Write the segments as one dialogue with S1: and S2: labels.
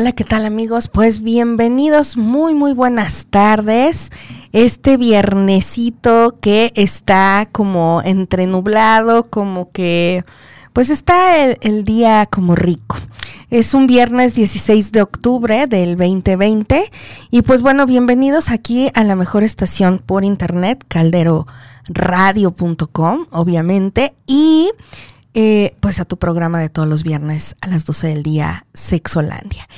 S1: Hola, ¿qué tal amigos? Pues bienvenidos, muy muy buenas tardes. Este viernesito que está como entre nublado, como que pues está el, día como rico. Es un viernes 16 de octubre del 2020 y pues bueno, bienvenidos aquí a la mejor estación por internet, calderoradio.com, obviamente, y eh, pues a tu programa de todos los viernes a las 12 del día, Sexolandia.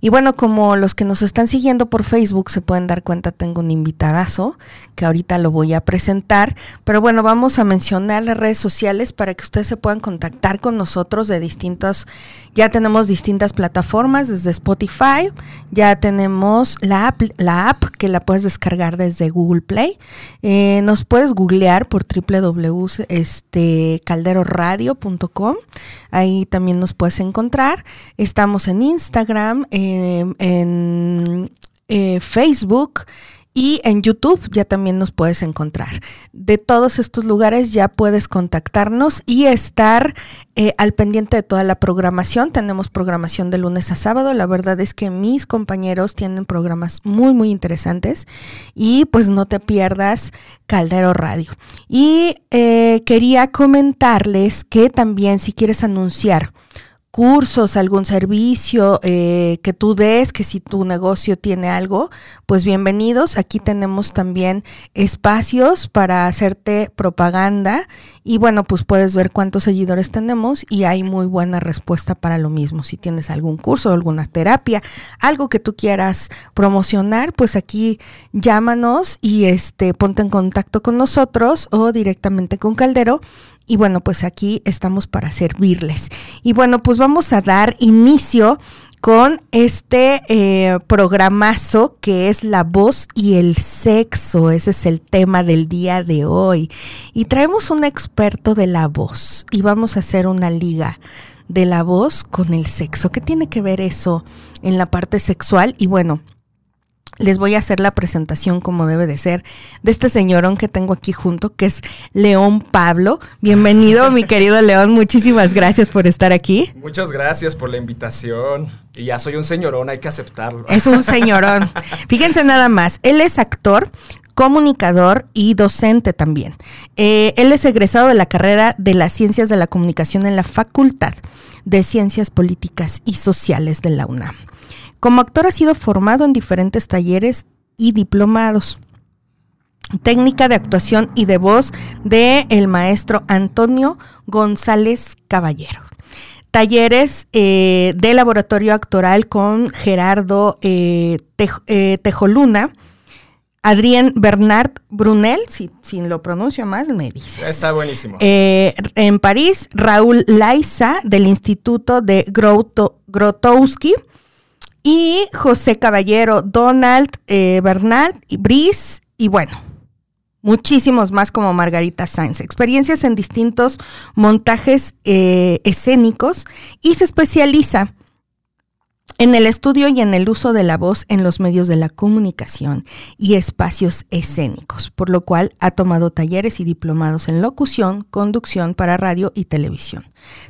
S1: Y bueno, como los que nos están siguiendo por Facebook se pueden dar cuenta, tengo un invitadazo que ahorita lo voy a presentar. Pero bueno, vamos a mencionar las redes sociales para que ustedes se puedan contactar con nosotros de distintas, ya tenemos distintas plataformas desde Spotify, ya tenemos la app, la app que la puedes descargar desde Google Play. Eh, nos puedes googlear por www.calderoradio.com. Ahí también nos puedes encontrar. Estamos en Instagram. En eh, Facebook y en YouTube ya también nos puedes encontrar. De todos estos lugares ya puedes contactarnos y estar eh, al pendiente de toda la programación. Tenemos programación de lunes a sábado. La verdad es que mis compañeros tienen programas muy, muy interesantes. Y pues no te pierdas Caldero Radio. Y eh, quería comentarles que también si quieres anunciar cursos, algún servicio eh, que tú des, que si tu negocio tiene algo, pues bienvenidos. Aquí tenemos también espacios para hacerte propaganda y bueno, pues puedes ver cuántos seguidores tenemos y hay muy buena respuesta para lo mismo. Si tienes algún curso, alguna terapia, algo que tú quieras promocionar, pues aquí llámanos y este ponte en contacto con nosotros o directamente con Caldero y bueno, pues aquí estamos para servirles. Y bueno, pues vamos a dar inicio con este eh, programazo que es la voz y el sexo. Ese es el tema del día de hoy. Y traemos un experto de la voz y vamos a hacer una liga de la voz con el sexo. ¿Qué tiene que ver eso en la parte sexual? Y bueno, les voy a hacer la presentación como debe de ser de este señorón que tengo aquí junto, que es León Pablo. Bienvenido, mi querido León. Muchísimas gracias por estar aquí.
S2: Muchas gracias por la invitación. Y ya soy un señorón, hay que aceptarlo.
S1: Es un señorón. Fíjense nada más, él es actor, comunicador y docente también. Eh, él es egresado de la carrera de las Ciencias de la Comunicación en la Facultad de Ciencias Políticas y Sociales de la UNAM. Como actor ha sido formado en diferentes talleres y diplomados. Técnica de actuación y de voz de el maestro Antonio González Caballero. Talleres eh, de laboratorio actoral con Gerardo eh, eh, Tejoluna. Adrián Bernard Brunel, si, lo pronuncio más, me dices.
S2: Está buenísimo.
S1: en París, Raúl Laiza, del Instituto de Grotowski y José Caballero, Donald eh, Bernal y Brice, y bueno, muchísimos más como Margarita Sainz. Experiencias en distintos montajes eh, escénicos y se especializa en el estudio y en el uso de la voz en los medios de la comunicación y espacios escénicos, por lo cual ha tomado talleres y diplomados en locución, conducción para radio y televisión.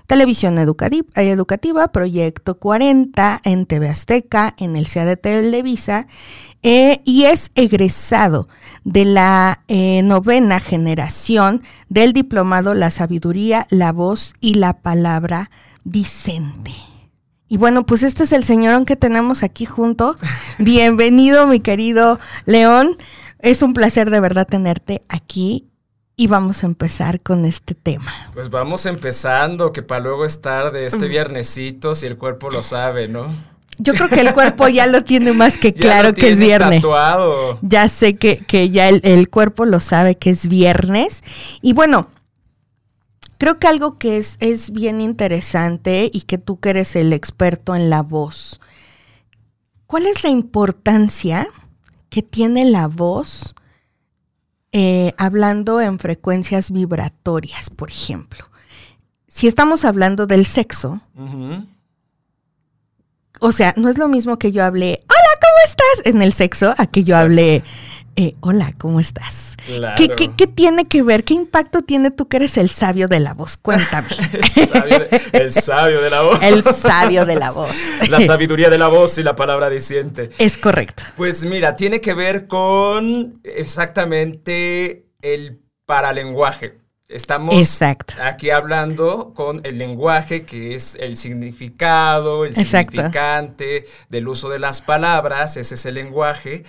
S1: Televisión educativa, Proyecto 40 en TV Azteca, en el CEA de Televisa, eh, y es egresado de la eh, novena generación del diplomado La Sabiduría, la Voz y la Palabra Dicente. Y bueno, pues este es el señorón que tenemos aquí junto. Bienvenido, mi querido León. Es un placer de verdad tenerte aquí y vamos a empezar con este tema.
S2: Pues vamos empezando, que para luego estar de este viernesito, si el cuerpo lo sabe, ¿no?
S1: Yo creo que el cuerpo ya lo tiene más que claro que es viernes. Ya sé que, que ya el, el, cuerpo lo sabe que es viernes. Y bueno, Creo que algo que es, es bien interesante y que tú que eres el experto en la voz, ¿cuál es la importancia que tiene la voz eh, hablando en frecuencias vibratorias, por ejemplo? Si estamos hablando del sexo, o sea, no es lo mismo que yo hable, hola, ¿cómo estás? en el sexo, a que yo hable eh, hola, ¿cómo estás?
S2: Claro.
S1: ¿Qué, qué, qué tiene que ver? ¿Qué impacto tiene tú que eres el sabio de la voz? Cuéntame.
S2: el, sabio de, el sabio de la voz.
S1: el sabio de la voz.
S2: La sabiduría de la voz y la palabra diciente.
S1: Es correcto.
S2: Pues mira, tiene que ver con exactamente el paralenguaje. Estamos
S1: Exacto.
S2: aquí hablando con el lenguaje, que es el significado, el
S1: Exacto.
S2: significante del uso de las palabras, ese es el lenguaje.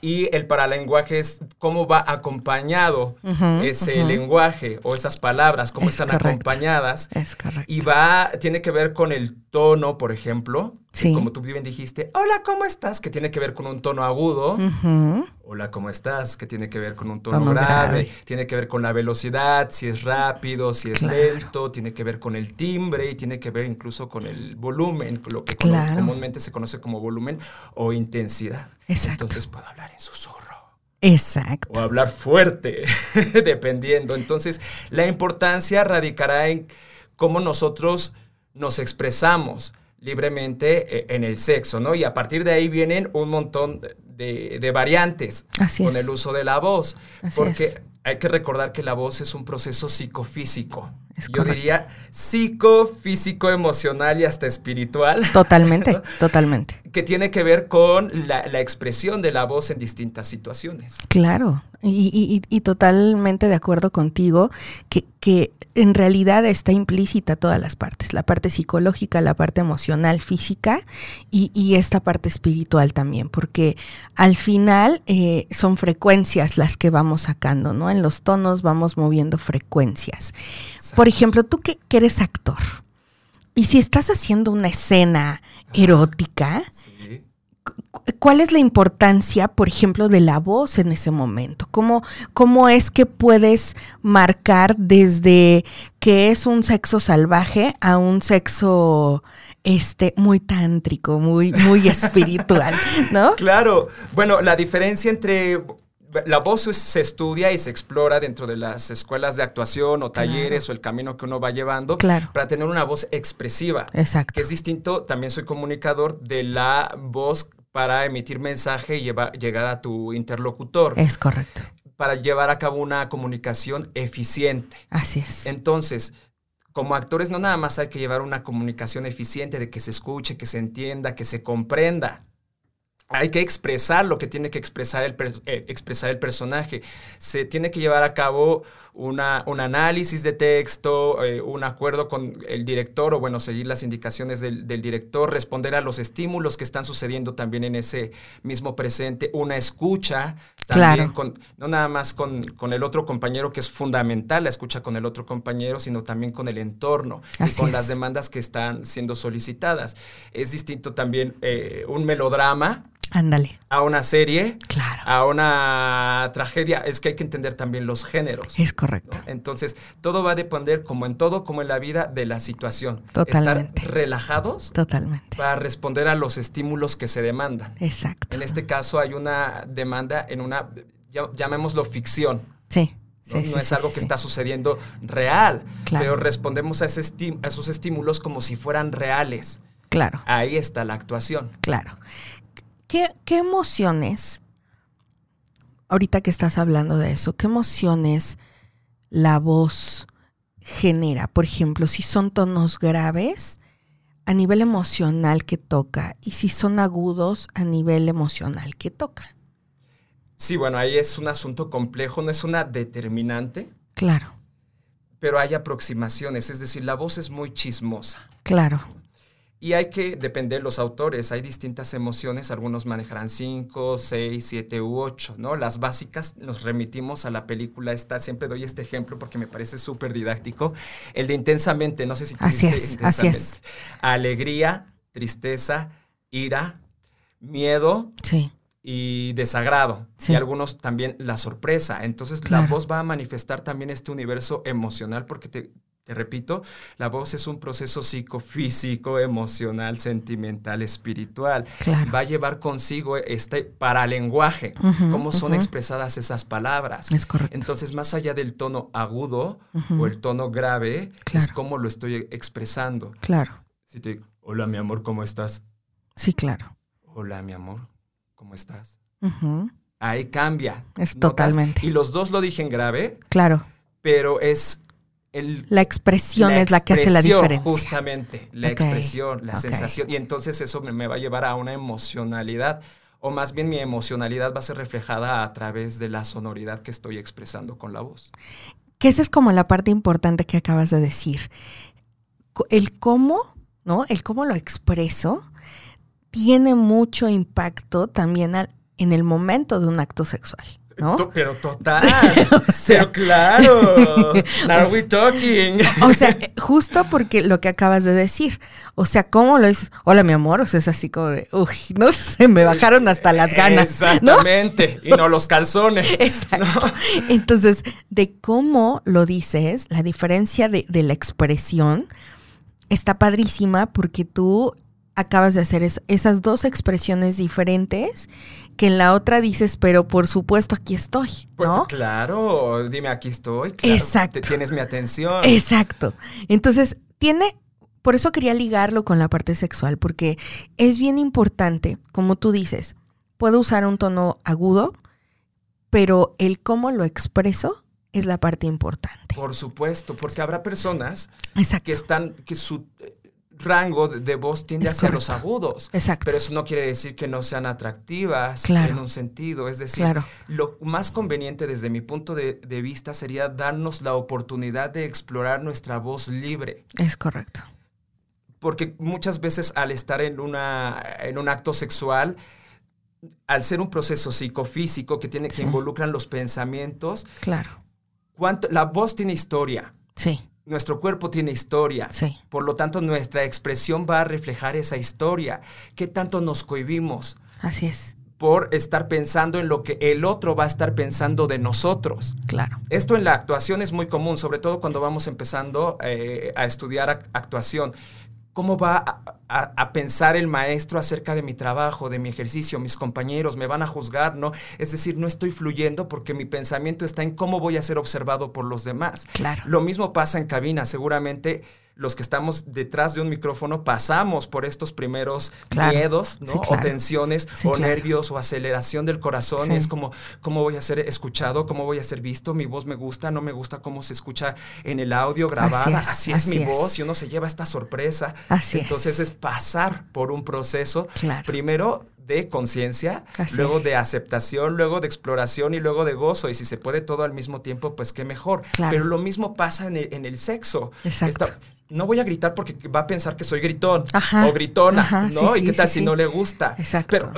S2: Y el paralenguaje es cómo va acompañado ese lenguaje o esas palabras, cómo
S1: Es
S2: están
S1: correcto.
S2: acompañadas.
S1: Es correcto.
S2: Y va, tiene que ver con el tono, por ejemplo.
S1: Sí.
S2: Como tú bien dijiste, hola, ¿cómo estás? Que tiene que ver con un tono agudo. Hola, ¿cómo estás? Que tiene que ver con un tono,
S1: Tono
S2: grave.
S1: grave.
S2: Tiene que ver con la velocidad, si es rápido, si es
S1: Claro.
S2: lento. Tiene que ver con el timbre y tiene que ver incluso con el volumen, lo que
S1: Claro.
S2: comúnmente se conoce como volumen o intensidad.
S1: Exacto.
S2: Entonces puedo hablar en susurro
S1: Exacto.
S2: o hablar fuerte, dependiendo. Entonces, la importancia radicará en cómo nosotros nos expresamos libremente eh, en el sexo, ¿no? Y a partir de ahí vienen un montón de, de variantes
S1: Así
S2: con
S1: es.
S2: el uso de la voz,
S1: Así
S2: porque
S1: es.
S2: hay que recordar que la voz es un proceso psicofísico.
S1: Es
S2: Yo
S1: correcto.
S2: diría psicofísico, emocional y hasta espiritual
S1: Totalmente, totalmente.
S2: que tiene que ver con la, la expresión de la voz en distintas situaciones.
S1: Claro, y, y- y totalmente de acuerdo contigo que, que en realidad está implícita todas las partes, la parte psicológica, la parte emocional, física y, y esta parte espiritual también, porque al final eh, son frecuencias las que vamos sacando, ¿no? En los tonos vamos moviendo frecuencias. Por ejemplo, tú que, que eres actor, y si estás haciendo una escena erótica,
S2: Sí.
S1: Cu- ¿Cuál es la importancia, por ejemplo, de la voz en ese momento? ¿Cómo, ¿Cómo es que puedes marcar desde que es un sexo salvaje a un sexo este muy tántrico, muy, muy espiritual, ¿no?
S2: Claro, bueno, la diferencia entre la voz se estudia y se explora dentro de las escuelas de actuación o talleres o el camino que uno va llevando
S1: Claro.
S2: para tener una voz expresiva,
S1: Exacto.
S2: que es distinto, también soy comunicador de la voz para emitir mensaje y lleva- llegar a tu interlocutor,
S1: Es correcto.
S2: para llevar a cabo una comunicación eficiente.
S1: Así es.
S2: Entonces, como actores no nada más hay que llevar una comunicación eficiente de que se escuche, que se entienda, que se comprenda. Hay que expresar lo que tiene que expresar el, eh, expresar el personaje. Se tiene que llevar a cabo una, un análisis de texto, eh, un acuerdo con el director o bueno, seguir las indicaciones del, del director, responder a los estímulos que están sucediendo también en ese mismo presente, una escucha también
S1: Claro.
S2: con, no nada más con, con el otro compañero, que es fundamental la escucha con el otro compañero, sino también con el entorno
S1: Así
S2: y con
S1: es.
S2: las demandas que están siendo solicitadas. Es distinto también eh, un melodrama
S1: Ándale.
S2: a una serie,
S1: Claro.
S2: a una tragedia. Es que hay que entender también los géneros.
S1: Es correcto.
S2: ¿no? Entonces, todo va a depender, como en todo, como en la vida, de la situación.
S1: Totalmente.
S2: Estar relajados
S1: Totalmente.
S2: para responder a los estímulos que se demandan.
S1: Exacto.
S2: En este caso hay una demanda en una, llamémoslo ficción.
S1: Sí.
S2: No,
S1: Sí,
S2: No es
S1: sí,
S2: algo que está sucediendo real,
S1: Claro.
S2: pero respondemos a, ese a esos estímulos como si fueran reales.
S1: Claro.
S2: Ahí está la actuación.
S1: Claro. ¿Qué, qué emociones, ahorita que estás hablando de eso, qué emociones la voz genera? Por ejemplo, si son tonos graves a nivel emocional que toca y si son agudos a nivel emocional que toca.
S2: Sí, bueno, ahí es un asunto complejo, no es una determinante,
S1: Claro,
S2: pero hay aproximaciones, es decir, la voz es muy chismosa.
S1: claro,
S2: Y hay que depender los autores, hay distintas emociones, algunos manejarán 5, 6, 7 u 8, ¿no? Las básicas nos remitimos a la película esta, siempre doy este ejemplo porque me parece súper didáctico, el de Intensamente, no sé si tú
S1: Así es, así es.
S2: Intensamente. Alegría, tristeza, ira, miedo
S1: sí,
S2: y desagrado.
S1: Sí.
S2: Y algunos también la sorpresa. Entonces
S1: Claro.
S2: la voz va a manifestar también este universo emocional porque te, te repito, la voz es un proceso psicofísico, emocional, sentimental, espiritual.
S1: claro.
S2: Va a llevar consigo este paralenguaje, cómo son expresadas esas palabras.
S1: Es correcto.
S2: Entonces, más allá del tono agudo o el tono grave, es cómo lo estoy expresando.
S1: Claro,
S2: Si te digo, hola mi amor, ¿cómo estás?
S1: sí, claro.
S2: Hola mi amor, ¿cómo estás? Ahí cambia.
S1: Es
S2: ¿notas?
S1: totalmente.
S2: Y los dos lo dije en grave,
S1: Claro.
S2: pero es el,
S1: La expresión es la que hace la diferencia.
S2: Justamente, la expresión, la sensación. Y entonces eso me, me va a llevar a una emocionalidad, o más bien mi emocionalidad va a ser reflejada a través de la sonoridad que estoy expresando con la voz.
S1: Que esa es como la parte importante que acabas de decir. El cómo, ¿no? El cómo lo expreso tiene mucho impacto también al- en el momento de un acto sexual,
S2: Pero total.
S1: sea-
S2: pero claro. Now we're talking.
S1: O sea, justo porque lo que acabas de decir. O sea, ¿cómo lo dices? Hola, mi amor. O sea, es así como de, uy, no sé, me bajaron hasta las ganas. ¿no?
S2: Exactamente. Y no los calzones.
S1: Exacto. Entonces, de cómo lo dices, la diferencia de, de la expresión está padrísima porque tú acabas de hacer es- esas dos expresiones diferentes que en la otra dices, pero por supuesto aquí estoy,
S2: Pues,
S1: ¿no?
S2: Claro, dime, aquí estoy. claro,
S1: Exacto.
S2: te- tienes mi atención.
S1: Exacto. Entonces, tiene, por eso quería ligarlo con la parte sexual, porque es bien importante, como tú dices, puedo usar un tono agudo, pero el cómo lo expreso es la parte importante.
S2: Por supuesto, porque habrá personas
S1: Exacto.
S2: que están, que su rango de, voz tiende
S1: Es
S2: hacia los agudos.
S1: Exacto.
S2: Pero eso no quiere decir que no sean atractivas
S1: Claro.
S2: en un sentido. Es decir,
S1: Claro.
S2: lo más conveniente desde mi punto de, de vista sería darnos la oportunidad de explorar nuestra voz libre.
S1: Es correcto.
S2: Porque muchas veces al estar en, una, en un acto sexual, al ser un proceso psicofísico que, tiene,
S1: Sí.
S2: que involucran los pensamientos,
S1: Claro.
S2: ¿cuánto, la voz tiene historia,
S1: Sí,
S2: nuestro cuerpo tiene historia.
S1: sí.
S2: Por lo tanto, nuestra expresión va a reflejar esa historia. ¿Qué tanto nos cohibimos
S1: Así es.
S2: por estar pensando en lo que el otro va a estar pensando de nosotros?
S1: Claro.
S2: Esto en la actuación es muy común, sobre todo cuando vamos empezando eh, a estudiar ac- actuación. ¿Cómo va a, a- a pensar el maestro acerca de mi trabajo, de mi ejercicio? Mis compañeros me van a juzgar, ¿no? Es decir, no estoy fluyendo porque mi pensamiento está en cómo voy a ser observado por los demás.
S1: Claro.
S2: Lo mismo pasa en cabina. Seguramente los que estamos detrás de un micrófono pasamos por estos primeros
S1: Claro.
S2: miedos, ¿no?
S1: Sí, claro.
S2: O tensiones,
S1: Sí,
S2: o
S1: claro.
S2: nervios, o aceleración del corazón. Es como, ¿cómo voy a ser escuchado? ¿Cómo voy a ser visto? ¿Mi voz me gusta? ¿No me gusta cómo se escucha en el audio grabada?
S1: es,
S2: Así es,
S1: así
S2: mi
S1: es.
S2: voz y uno se lleva esta sorpresa.
S1: Así es.
S2: Entonces es pasar por un proceso,
S1: Claro.
S2: primero de conciencia, luego
S1: es.
S2: de aceptación, luego de exploración y luego de gozo. Y si se puede todo al mismo tiempo, pues qué mejor.
S1: Claro.
S2: Pero lo mismo pasa en el, en el sexo.
S1: Exacto.
S2: Esta- no voy a gritar porque va a pensar que soy gritón
S1: Ajá,
S2: o gritona,
S1: ajá,
S2: ¿no?
S1: sí,
S2: ¿Y
S1: sí,
S2: qué tal
S1: sí,
S2: si no le gusta?
S1: Exacto.
S2: Pero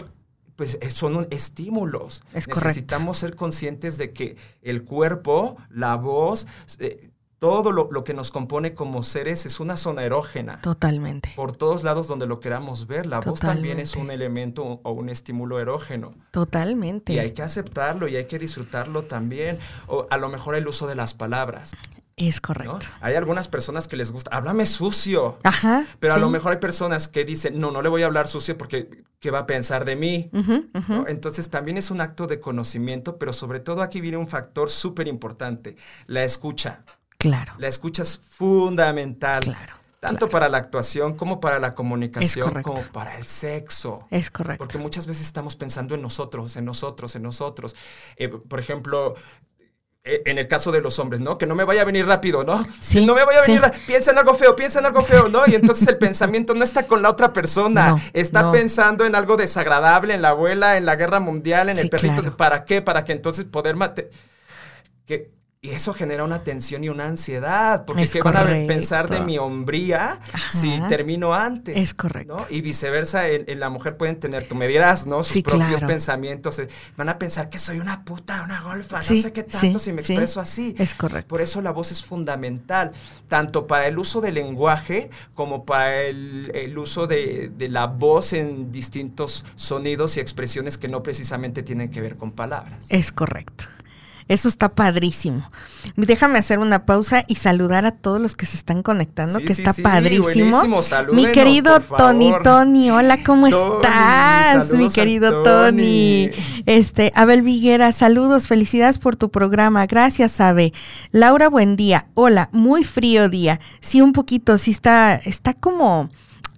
S2: pues eh, son un- estímulos.
S1: Es correcto.
S2: Necesitamos ser conscientes de que el cuerpo, la voz, eh, todo lo, lo que nos compone como seres es una zona erógena.
S1: Totalmente.
S2: Por todos lados donde lo queramos ver, la voz también es un elemento o un estímulo erógeno.
S1: Totalmente.
S2: Y hay que aceptarlo y hay que disfrutarlo también. O a lo mejor el uso de las palabras.
S1: Es
S2: ¿no?
S1: correcto.
S2: Hay algunas personas que les gusta, háblame sucio.
S1: Ajá.
S2: Pero a lo mejor hay personas que dicen, no, no le voy a hablar sucio porque ¿qué va a pensar de mí? Entonces también es un acto de conocimiento, pero sobre todo aquí viene un factor súper importante, la escucha.
S1: Claro.
S2: La escucha es fundamental,
S1: Claro.
S2: tanto para la actuación como para la comunicación, como para el sexo.
S1: Es correcto.
S2: Porque muchas veces estamos pensando en nosotros, en nosotros, en nosotros. Eh, por ejemplo, eh, en el caso de los hombres, ¿no? Que no me vaya a venir rápido, ¿no?
S1: Sí,
S2: Que no me vaya a
S1: sí.
S2: venir, ra- piensa en algo feo, piensa en algo feo, ¿no? Y entonces el pensamiento no está con la otra persona,
S1: No,
S2: está
S1: no.
S2: pensando en algo desagradable, en la abuela, en la guerra mundial, en
S1: Sí,
S2: el perrito.
S1: claro.
S2: ¿Para qué? Para que entonces poder que y eso genera una tensión y una ansiedad, porque
S1: Es
S2: ¿qué van a pensar de mi hombría si termino antes?
S1: Es correcto.
S2: ¿no? Y viceversa, en, en la mujer pueden tener, tú me dirás, ¿no? Sus
S1: Sí,
S2: propios
S1: claro.
S2: pensamientos. eh, Van a pensar que soy una puta, una golfa,
S1: Sí,
S2: no sé qué tanto
S1: sí,
S2: si me expreso así.
S1: Es correcto.
S2: Por eso la voz es fundamental, tanto para el uso del lenguaje como para el, el uso de, de la voz en distintos sonidos y expresiones que no precisamente tienen que ver con palabras.
S1: Es correcto. Eso está padrísimo. Déjame hacer una pausa y saludar a todos los que se están conectando,
S2: Sí,
S1: que
S2: sí,
S1: está
S2: sí,
S1: padrísimo. Mi querido Tony. Tony, hola, ¿cómo
S2: Tony,
S1: estás? Mi querido
S2: Tony.
S1: Tony. Este, Abel Viguera, saludos, felicidades por tu programa. Gracias, Abe. Laura, buen día. Hola, muy frío día. Sí, un poquito, sí está, está como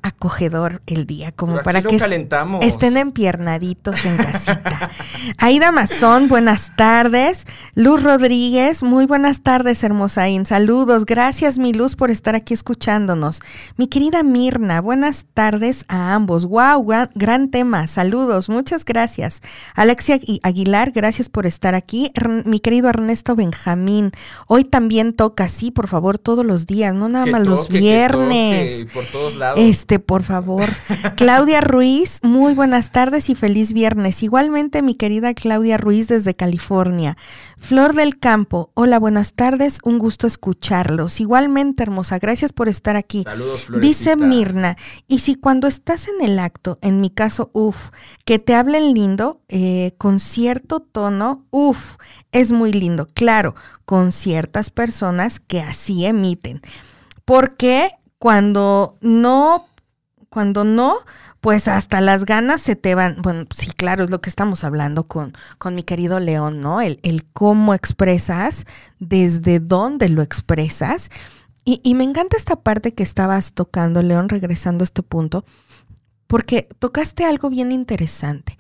S1: acogedor el día, como para que
S2: calentamos.
S1: estén empiernaditos en casita. Aida Mazón, buenas tardes. Luz Rodríguez, muy buenas tardes, hermosaín. Saludos, gracias mi Luz por estar aquí escuchándonos. Mi querida Mirna, buenas tardes a ambos. Wow, gran, tema. Saludos, muchas gracias. Alexia Agui- Aguilar, gracias por estar aquí. Mi querido Ernesto Benjamín, hoy también toca, sí, por favor, todos los días, no nada
S2: Que
S1: más los
S2: toque,
S1: viernes.
S2: por todos lados.
S1: Este, por favor. Claudia Ruiz, muy buenas tardes y feliz viernes. Igualmente, mi querida Claudia Ruiz desde California. Flor del Campo, hola, buenas tardes, un gusto escucharlos. Igualmente, hermosa, gracias por estar aquí.
S2: Saludos.
S1: Dice Mirna, y si cuando estás en el acto, en mi caso, uff, que te hablen lindo, eh, con cierto tono, uff, es muy lindo. Claro, con ciertas personas que así emiten. Porque cuando no, cuando no, pues hasta las ganas se te van. Bueno, sí, claro, es lo que estamos hablando con, con mi querido León, ¿no? El, el cómo expresas, desde dónde lo expresas. Y, y me encanta esta parte que estabas tocando, León, regresando a este punto, porque tocaste algo bien interesante.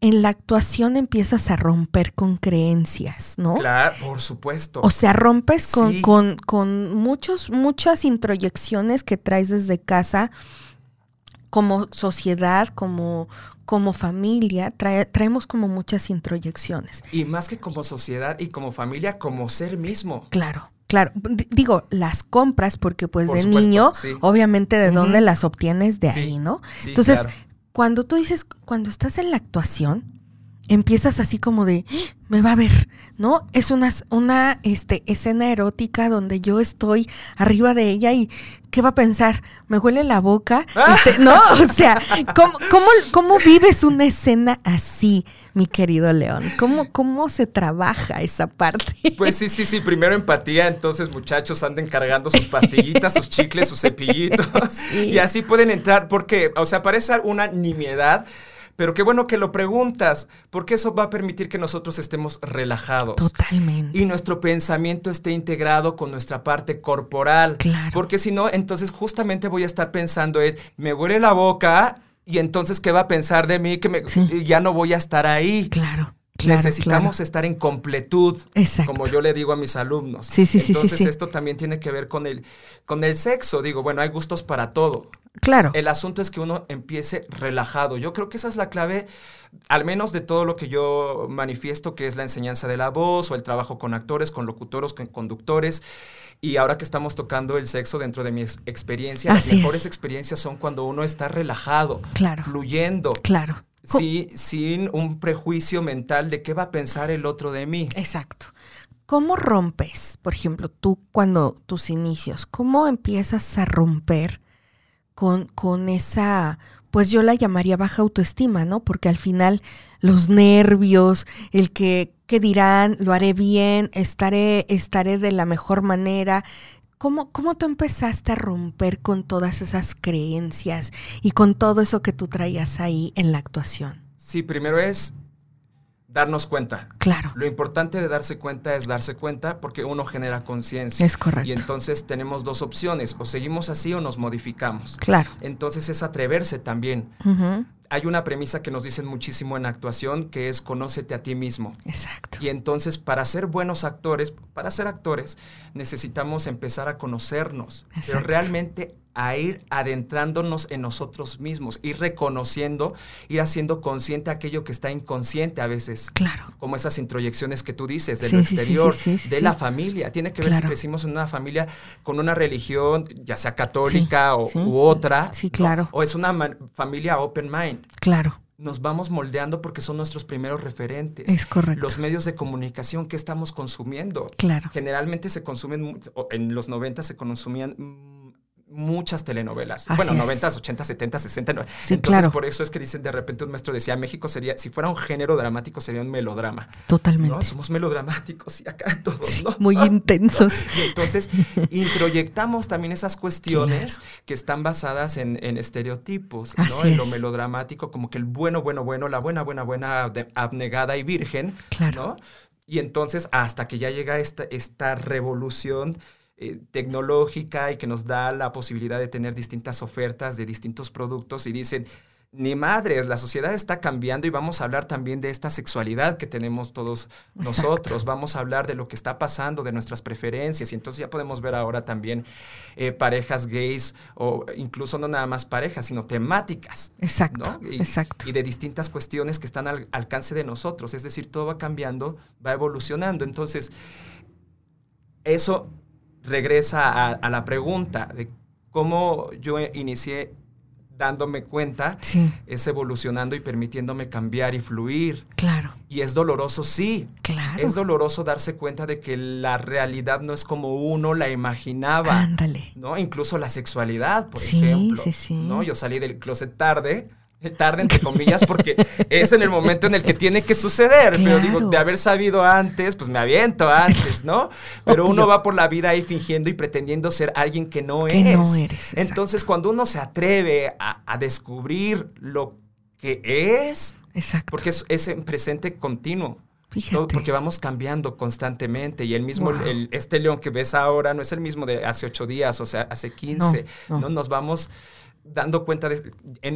S1: En la actuación empiezas a romper con creencias, ¿no?
S2: Claro, por supuesto.
S1: O sea, rompes con,
S2: Sí.
S1: con, con muchos, muchas introyecciones que traes desde casa como sociedad, como, como familia, trae- traemos como muchas introyecciones.
S2: y más que como sociedad y como familia, como ser mismo.
S1: Claro, claro. D- digo, las compras, porque pues
S2: Por
S1: de
S2: supuesto,
S1: niño,
S2: sí.
S1: obviamente de dónde las obtienes de
S2: Sí,
S1: ahí, ¿no?
S2: sí,
S1: Entonces,
S2: claro.
S1: cuando tú dices, cuando estás en la actuación, empiezas así como de, "Ah, me va a ver, ¿no? Es una, una este, escena erótica donde yo estoy arriba de ella y ¿qué va a pensar? ¿Me huele la boca?
S2: Ah.
S1: Este, no, o sea, ¿cómo, cómo, cómo vives una escena así, mi querido León? ¿Cómo, ¿Cómo se trabaja esa parte?
S2: Pues sí, sí, sí. Primero empatía, entonces muchachos anden cargando sus pastillitas, sus chicles, sus cepillitos.
S1: Sí.
S2: Y así pueden entrar, porque, o sea, parece una nimiedad. Pero qué bueno que lo preguntas, porque eso va a permitir que nosotros estemos relajados.
S1: Totalmente.
S2: Y nuestro pensamiento esté integrado con nuestra parte corporal.
S1: Claro.
S2: Porque si no, entonces justamente voy a estar pensando en, me huele la boca y entonces, ¿qué va a pensar de mí? Que me-
S1: Sí.
S2: ya no voy a estar ahí.
S1: Claro, claro.
S2: Necesitamos
S1: claro.
S2: estar en completud,
S1: Exacto.
S2: como yo le digo a mis alumnos.
S1: Sí, sí, sí, sí,
S2: Entonces
S1: sí.
S2: esto también tiene que ver con el, con el sexo. Digo, bueno, hay gustos para todo.
S1: Claro.
S2: El asunto es que uno empiece relajado. Yo creo que esa es la clave, al menos de todo lo que yo manifiesto, que es la enseñanza de la voz o el trabajo con actores, con locutores, con conductores. Y ahora que estamos tocando el sexo dentro de mi ex- experiencia,
S1: Así
S2: las mejores
S1: es.
S2: experiencias son cuando uno está relajado,
S1: Claro.
S2: fluyendo,
S1: Claro.
S2: Sí, sin un prejuicio mental de qué va a pensar el otro de mí.
S1: Exacto. ¿Cómo rompes, por ejemplo, tú cuando tus inicios, cómo empiezas a romper con, con esa, pues yo la llamaría baja autoestima, ¿no? Porque al final los nervios, el que, ¿qué dirán? Lo haré bien, estaré, estaré de la mejor manera. ¿Cómo, ¿Cómo tú empezaste a romper con todas esas creencias y con todo eso que tú traías ahí en la actuación?
S2: Sí, primero es darnos cuenta.
S1: Claro,
S2: Lo importante de darse cuenta es darse cuenta porque uno genera conciencia.
S1: es correcto.
S2: Y entonces tenemos dos opciones, o seguimos así o nos modificamos.
S1: Claro.
S2: Entonces es atreverse también. Hay una premisa que nos dicen muchísimo en actuación que es conócete a ti mismo.
S1: Exacto.
S2: Y entonces para ser buenos actores, para ser actores, necesitamos empezar a conocernos, pero realmente a ir adentrándonos en nosotros mismos, ir reconociendo, ir haciendo consciente aquello que está inconsciente a veces
S1: Claro.
S2: como esas introyecciones que tú dices de
S1: Sí,
S2: lo exterior,
S1: sí, sí,
S2: de la familia. Tiene que ver
S1: Claro.
S2: si crecimos en una familia con una religión, ya sea católica o, u otra.
S1: Sí,
S2: ¿no?
S1: claro.
S2: O es una familia open mind.
S1: Claro,
S2: Nos vamos moldeando porque son nuestros primeros referentes.
S1: es correcto.
S2: Los medios de comunicación que estamos consumiendo.
S1: Claro.
S2: Generalmente se consumen, en los 90 se consumían muchas telenovelas.
S1: Así
S2: bueno,
S1: es.
S2: 90, 80, 70, 60. no-
S1: Sí,
S2: Entonces,
S1: claro.
S2: por eso es que dicen de repente un maestro decía, México sería, si fuera un género dramático, sería un melodrama.
S1: Totalmente.
S2: No, somos melodramáticos y acá todos, ¿no?
S1: Muy intensos.
S2: Y entonces introyectamos también esas cuestiones que están basadas en, en estereotipos, En lo melodramático, como que el bueno, bueno, bueno, la buena, buena, buena, abnegada y virgen,
S1: Claro.
S2: ¿no? Y entonces, hasta que ya llega esta, esta revolución eh, tecnológica y que nos da la posibilidad de tener distintas ofertas de distintos productos y dicen, ni madres, la sociedad está cambiando y vamos a hablar también de esta sexualidad que tenemos todos nosotros, vamos a hablar de lo que está pasando, de nuestras preferencias y entonces ya podemos ver ahora también eh, parejas gays o incluso no nada más parejas, sino temáticas.
S1: Exacto,
S2: y,
S1: exacto.
S2: Y de distintas cuestiones que están al alcance de nosotros, es decir, todo va cambiando, va evolucionando, entonces eso regresa a la pregunta de cómo yo inicié dándome cuenta, es evolucionando y permitiéndome cambiar y fluir.
S1: Claro.
S2: Y es doloroso, sí.
S1: Claro.
S2: Es doloroso darse cuenta de que la realidad no es como uno la imaginaba.
S1: Ándale.
S2: ¿No? Incluso la sexualidad, por ejemplo. Sí, sí. ¿no? Yo salí del closet tarde tarde entre comillas porque es en el momento en el que tiene que suceder, pero digo, de haber sabido antes, pues me aviento antes, ¿no? Pero uno va por la vida ahí fingiendo y pretendiendo ser alguien que no
S1: que
S2: es.
S1: No eres.
S2: Entonces, cuando uno se atreve a, descubrir lo que es,
S1: exacto.
S2: porque es, es en presente continuo.
S1: Fíjate.
S2: porque vamos cambiando constantemente y el mismo, el, este león que ves ahora no es el mismo de hace ocho días, o sea, hace quince, no. Nos vamos dando cuenta de...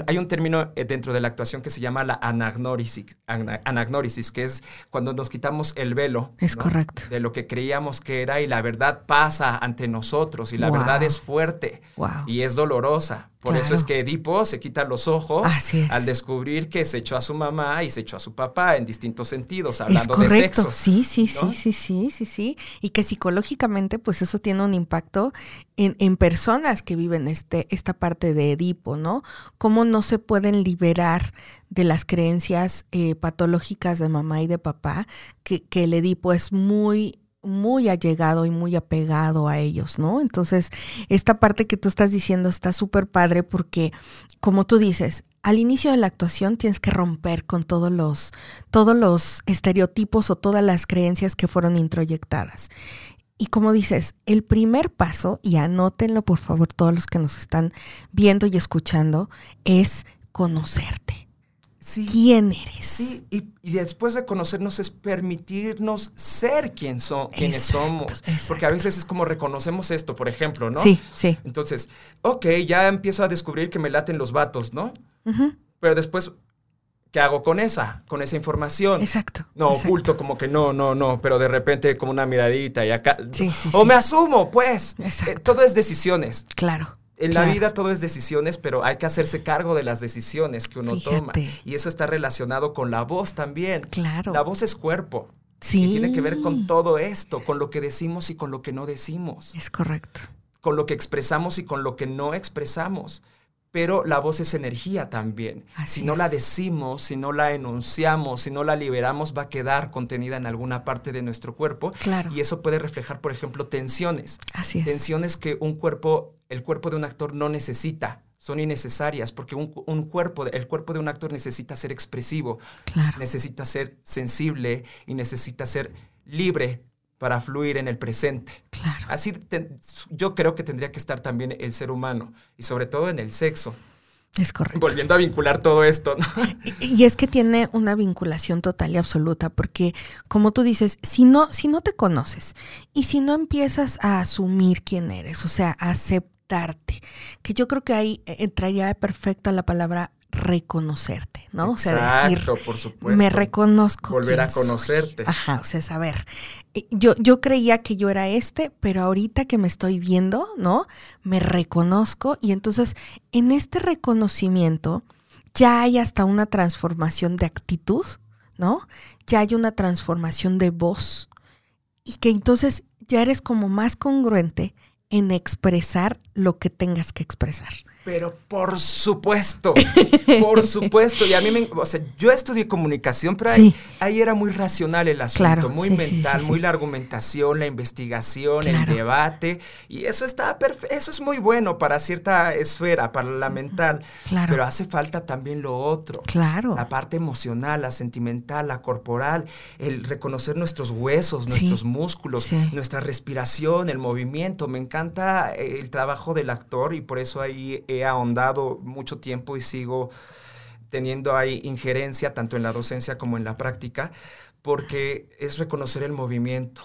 S2: hay un término eh, dentro de la actuación que se llama la anagnórisis, que es cuando nos quitamos el velo.
S1: Es correcto.
S2: De lo que creíamos que era y la verdad pasa ante nosotros y la verdad es fuerte y es dolorosa. Por eso es que Edipo se quita los ojos al descubrir que se echó a su mamá y se echó a su papá en distintos sentidos, hablando de sexo.
S1: Sí, sí, sí, sí, sí, sí, sí. Y que psicológicamente, pues eso tiene un impacto en, en, personas que viven este, esta parte de Edipo, ¿no? Cómo no se pueden liberar de las creencias eh, patológicas de mamá y de papá, que, que el Edipo es muy muy allegado y muy apegado a ellos, ¿no? Entonces, esta parte que tú estás diciendo está súper padre porque, como tú dices, al inicio de la actuación tienes que romper con todos los, todos los estereotipos o todas las creencias que fueron introyectadas. Y como dices, el primer paso, y anótenlo por favor todos los que nos están viendo y escuchando, es conocerte quién eres.
S2: Sí, y, después de conocernos es permitirnos ser quien quienes somos. Porque a veces es como reconocemos esto, por ejemplo, ¿no?
S1: Sí, sí.
S2: Entonces, ok, ya empiezo a descubrir que me laten los vatos, ¿no? Pero después, ¿qué hago con esa? Con esa información.
S1: Exacto.
S2: No, oculto, como que no, no, no, pero de repente como una miradita y acá. Sí, sí, o me asumo, pues. Exacto. Eh, todo es decisiones.
S1: Claro.
S2: En la vida todo es decisiones, pero hay que hacerse cargo de las decisiones que uno toma. Y eso está relacionado con la voz también.
S1: Claro.
S2: La voz es cuerpo. Sí. Y tiene que ver con todo esto, con lo que decimos y con lo que no decimos.
S1: Es correcto.
S2: Con lo que expresamos y con lo que no expresamos pero la voz es energía también. si no la decimos, si no la enunciamos, si no la liberamos, va a quedar contenida en alguna parte de nuestro cuerpo.
S1: Claro.
S2: Y eso puede reflejar, por ejemplo, tensiones.
S1: Así es.
S2: Tensiones que un cuerpo, el cuerpo de un actor no necesita. Son innecesarias porque un, cuerpo, el cuerpo de un actor necesita ser expresivo,
S1: claro.
S2: necesita ser sensible y necesita ser libre para fluir en el presente.
S1: Claro.
S2: Así yo creo que tendría que estar también el ser humano y sobre todo en el sexo.
S1: Es correcto.
S2: Volviendo a vincular todo esto. ¿no?
S1: Y, es que tiene una vinculación total y absoluta, porque como tú dices, si no, si no te conoces y si no empiezas a asumir quién eres, o sea, a aceptarte, que yo creo que ahí entraría perfecta la palabra reconocerte, ¿no?
S2: o sea, decir, por supuesto.
S1: me reconozco.
S2: Volver a conocerte.
S1: Ajá, o sea, saber. Eh, yo, yo creía que yo era este, pero ahorita que me estoy viendo, ¿no? Me reconozco y entonces en este reconocimiento ya hay hasta una transformación de actitud, ¿no? Ya hay una transformación de voz y que entonces ya eres como más congruente en expresar lo que tengas que expresar.
S2: Pero por supuesto, por supuesto. Y a mí me, o sea, yo estudié comunicación, pero ahí, ahí era muy racional el asunto, muy mental, muy la argumentación, la investigación, el debate. Y eso está eso es muy bueno para cierta esfera, para la mental.
S1: Claro.
S2: Pero hace falta también lo otro.
S1: Claro.
S2: La parte emocional, la sentimental, la corporal, el reconocer nuestros huesos, nuestros músculos, nuestra respiración, el movimiento. Me encanta el trabajo del actor y por eso ahí he ahondado mucho tiempo y sigo teniendo ahí injerencia tanto en la docencia como en la práctica, porque es reconocer el movimiento.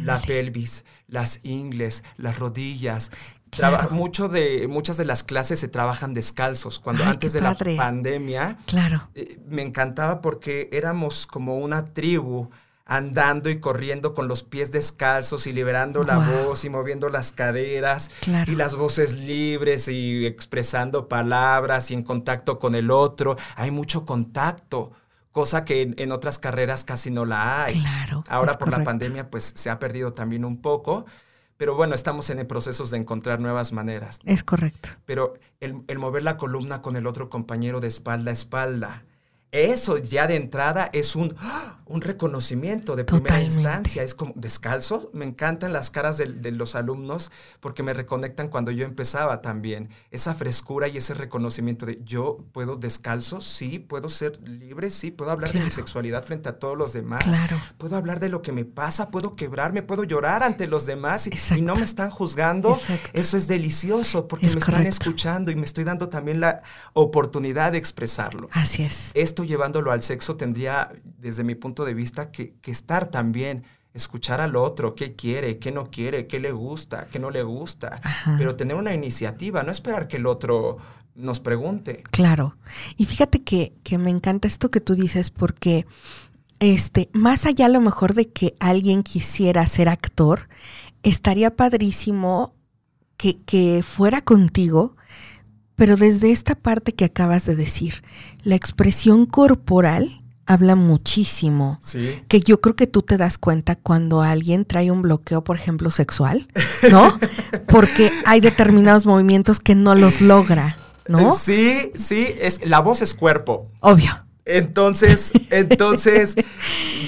S2: la pelvis, las ingles, las rodillas.
S1: Claro.
S2: Mucho de, muchas de las clases se trabajan descalzos. Cuando
S1: Ay,
S2: antes de la pandemia,
S1: Claro.
S2: eh, me encantaba porque éramos como una tribu andando y corriendo con los pies descalzos y liberando la voz y moviendo las caderas
S1: Claro.
S2: y las voces libres y expresando palabras y en contacto con el otro. Hay mucho contacto, cosa que en, en otras carreras casi no la hay.
S1: Claro,
S2: Ahora por la pandemia pues se ha perdido también un poco, pero bueno, estamos en el proceso de encontrar nuevas maneras.
S1: Es correcto.
S2: Pero el, el mover la columna con el otro compañero de espalda a espalda, eso ya de entrada es un, ¡ah! un reconocimiento de primera
S1: Totalmente.
S2: instancia. Es como descalzo. Me encantan las caras de, de los alumnos porque me reconectan cuando yo empezaba también. Esa frescura y ese reconocimiento de yo puedo descalzo, sí, puedo ser libre, sí, puedo hablar de mi sexualidad frente a todos los demás.
S1: Claro.
S2: Puedo hablar de lo que me pasa, puedo quebrarme, puedo llorar ante los demás y, no me están juzgando.
S1: Exacto.
S2: Eso es delicioso porque
S1: Es
S2: me están escuchando y me estoy dando también la oportunidad de expresarlo.
S1: Así es.
S2: Esto llevándolo al sexo tendría, desde mi punto de vista, que, que estar también, escuchar al otro, qué quiere, qué no quiere, qué le gusta, qué no le gusta,
S1: Ajá.
S2: pero tener una iniciativa, no esperar que el otro nos pregunte.
S1: Claro. Y fíjate que, que me encanta esto que tú dices porque, este, más allá a lo mejor de que alguien quisiera ser actor, estaría padrísimo que, que fuera contigo, pero desde esta parte que acabas de decir, la expresión corporal habla muchísimo.
S2: Sí.
S1: que yo creo que tú te das cuenta cuando alguien trae un bloqueo, por ejemplo, sexual, ¿no? Porque hay determinados movimientos que no los logra, ¿no?
S2: Sí, sí, es, la voz es cuerpo.
S1: Obvio.
S2: Entonces, entonces,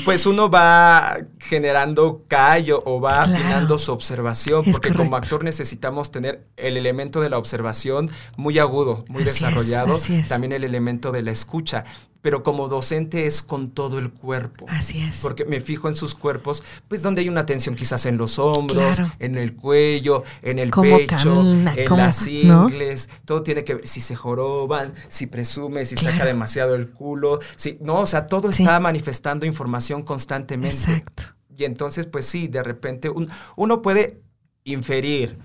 S2: pues uno va generando callo o va
S1: Claro.
S2: afinando su observación,
S1: Es
S2: porque como actor necesitamos tener el elemento de la observación muy agudo, muy
S1: Así
S2: desarrollado,
S1: es.
S2: también el elemento de la escucha, pero como docente es con todo el cuerpo.
S1: Así es.
S2: Porque me fijo en sus cuerpos, pues donde hay una tensión quizás en los hombros,
S1: Claro.
S2: en el cuello, en el
S1: Cómo
S2: pecho,
S1: camina,
S2: en
S1: cómo-
S2: las
S1: ¿no?
S2: ingles, todo tiene que ver, si se joroban, si presume, si saca demasiado el culo, si, no, o sea, todo
S1: Sí.
S2: está manifestando información constantemente.
S1: Exacto.
S2: Y entonces, pues sí, de repente un- uno puede inferir,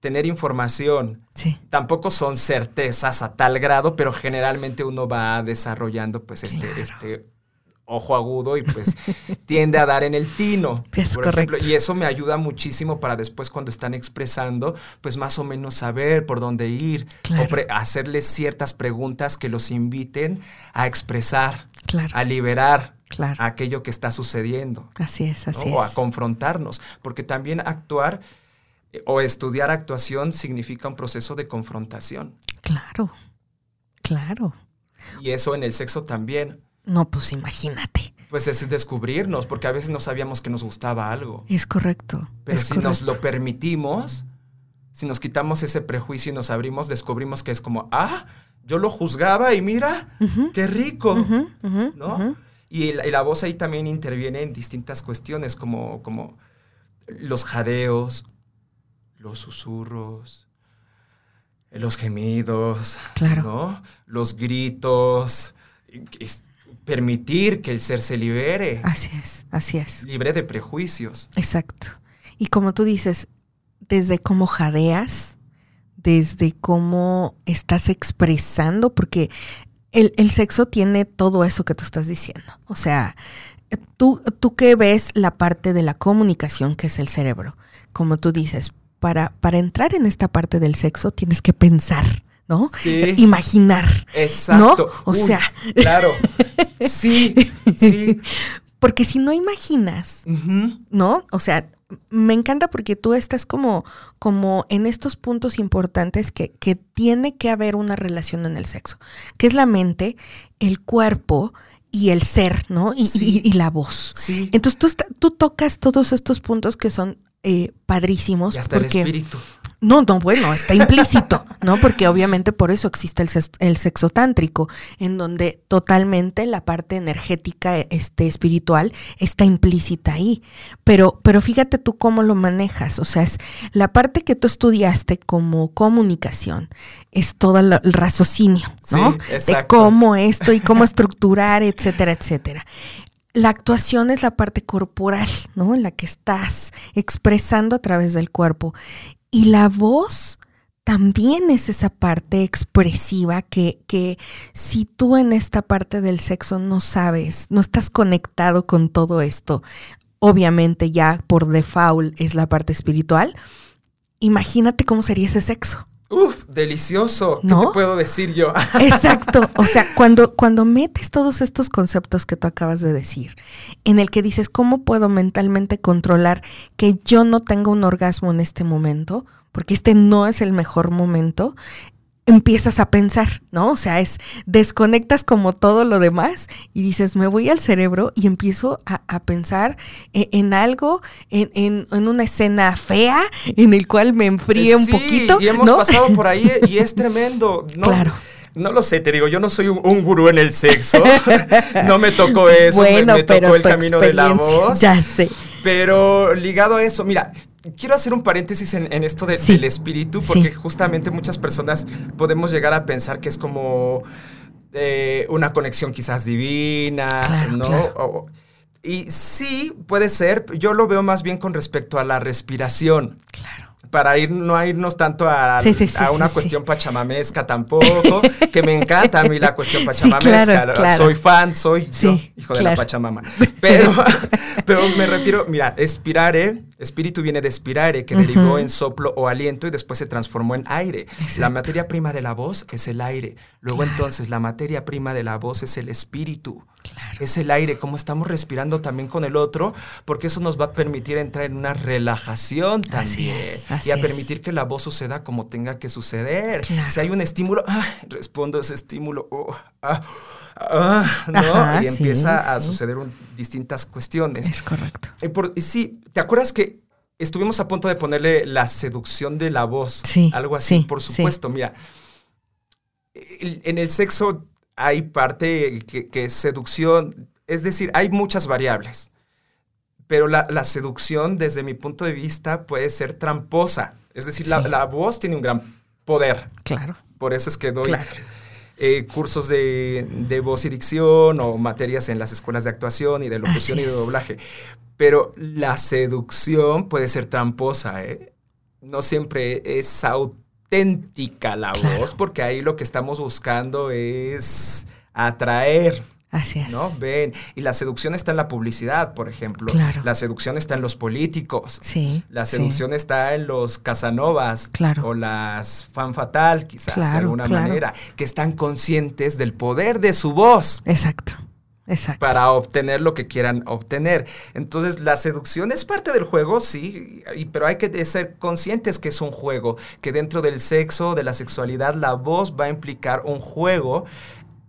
S2: tener información,
S1: Sí.
S2: tampoco son certezas a tal grado, pero generalmente uno va desarrollando pues este,
S1: Claro.
S2: este ojo agudo y pues tiende a dar en el tino.
S1: Es
S2: por ejemplo, y eso me ayuda muchísimo para después cuando están expresando, pues más o menos saber por dónde ir
S1: Claro.
S2: o pre- hacerles ciertas preguntas que los inviten a expresar,
S1: Claro.
S2: a liberar
S1: Claro.
S2: aquello que está sucediendo.
S1: Así es,
S2: ¿no?
S1: así
S2: O a
S1: es.
S2: confrontarnos, porque también actuar eh, o estudiar actuación significa un proceso de confrontación.
S1: Claro. Claro.
S2: Y eso en el sexo también.
S1: No, pues imagínate.
S2: Pues es descubrirnos, porque a veces no sabíamos que nos gustaba algo.
S1: Es correcto.
S2: Pero
S1: es
S2: si nos lo permitimos, si nos quitamos ese prejuicio y nos abrimos, descubrimos que es como, ah, yo lo juzgaba y mira, qué rico. ¿no? Y, la, y la voz ahí también interviene en distintas cuestiones, como, como los jadeos, los susurros, los gemidos,
S1: Claro.
S2: ¿no? los gritos, permitir que el ser se libere,
S1: Así es, así es.
S2: libre de prejuicios.
S1: Exacto. Y como tú dices, desde cómo jadeas, desde cómo estás expresando, porque el, el sexo tiene todo eso que tú estás diciendo. O sea, tú, tú que ves la parte de la comunicación, que es el cerebro, como tú dices, para, para entrar en esta parte del sexo tienes que pensar, ¿no?
S2: Sí.
S1: Imaginar.
S2: Exacto.
S1: ¿No? O
S2: Uy,
S1: sea.
S2: Claro. Sí, sí.
S1: Porque si no imaginas. ¿no? O sea, me encanta porque tú estás como, como en estos puntos importantes que, que tiene que haber una relación en el sexo, que es la mente, el cuerpo y el ser, ¿no? Y,
S2: Sí.
S1: y- y la voz.
S2: Sí.
S1: Entonces tú, está- tú tocas todos estos puntos que son eh, padrísimos.
S2: Y hasta el
S1: porque,
S2: espíritu.
S1: no, no, bueno, está implícito, ¿no? Porque obviamente por eso existe el, el sexo tántrico, en donde totalmente la parte energética, este, espiritual, está implícita ahí. Pero, pero fíjate tú cómo lo manejas. O sea, es la parte que tú estudiaste como comunicación, es todo el raciocinio, ¿no?
S2: Sí,
S1: de cómo esto y cómo estructurar, etcétera, etcétera. la actuación es la parte corporal, ¿no? En la que estás expresando a través del cuerpo. Y la voz también es esa parte expresiva que, que si tú en esta parte del sexo no sabes, no estás conectado con todo esto, obviamente ya por default es la parte espiritual, imagínate cómo sería ese sexo.
S2: Uf, delicioso. ¿Qué te puedo decir yo?
S1: Exacto. O sea, cuando, cuando metes todos estos conceptos que tú acabas de decir, en el que dices, ¿cómo puedo mentalmente controlar que yo no tenga un orgasmo en este momento? Porque este no es el mejor momento empiezas a pensar, ¿no? O sea, es desconectas como todo lo demás y dices, me voy al cerebro y empiezo a, pensar e, en, algo, en, una escena fea, en el cual me enfríe un poquito.
S2: Y hemos pasado por ahí y es tremendo, ¿no?
S1: Claro.
S2: No lo sé, te digo, yo no soy un, gurú en el sexo. no me tocó eso,
S1: bueno,
S2: me,
S1: tocó
S2: el camino de la voz.
S1: Ya sé.
S2: Pero ligado a eso, mira, quiero hacer un paréntesis en, esto del espíritu, porque justamente muchas personas podemos llegar a pensar que es como eh, una conexión quizás divina, ¿no? y sí, puede ser, yo lo veo más bien con respecto a la respiración.
S1: Claro
S2: para ir, no irnos tanto a, a una cuestión pachamamesca tampoco, que me encanta a mí la cuestión pachamamesca. Soy fan, soy yo, hijo de la Pachamama. Pero, pero me refiero, mira, expirare, espíritu viene de spirare, que derivó en soplo o aliento y después se transformó en aire. La materia prima de la voz es el aire. Luego entonces la materia prima de la voz es el espíritu. Es el aire, como estamos respirando también con el otro, porque eso nos va a permitir entrar en una relajación también. y a permitir que la voz suceda como tenga que suceder. Si hay un estímulo, ah, respondo a ese estímulo. Oh, ah, ah, ¿no? y empieza a suceder distintas cuestiones.
S1: Es correcto.
S2: Y, sí, ¿te acuerdas que estuvimos a punto de ponerle la seducción de la voz?
S1: Sí.
S2: Algo así, por supuesto. Mira, en el sexo hay parte que, es seducción, es decir, hay muchas variables, pero la, seducción desde mi punto de vista puede ser tramposa, es decir, la, voz tiene un gran poder.
S1: Claro.
S2: Por eso es que doy eh, cursos de, voz y dicción o materias en las escuelas de actuación y de locución y de doblaje. Pero la seducción puede ser tramposa, ¿eh? No siempre es auténtica auténtica la voz, porque ahí lo que estamos buscando es atraer.
S1: Así es.
S2: ¿No? Ven. Y la seducción está en la publicidad, por ejemplo.
S1: Claro.
S2: La seducción está en los políticos.
S1: Sí.
S2: La seducción está en los Casanovas.
S1: Claro.
S2: O las fan fatal, quizás, de alguna manera. Que están conscientes del poder de su voz.
S1: Exacto. Exacto.
S2: para obtener lo que quieran obtener. Entonces, la seducción es parte del juego, sí, pero hay que ser conscientes que es un juego, que dentro del sexo, de la sexualidad, la voz va a implicar un juego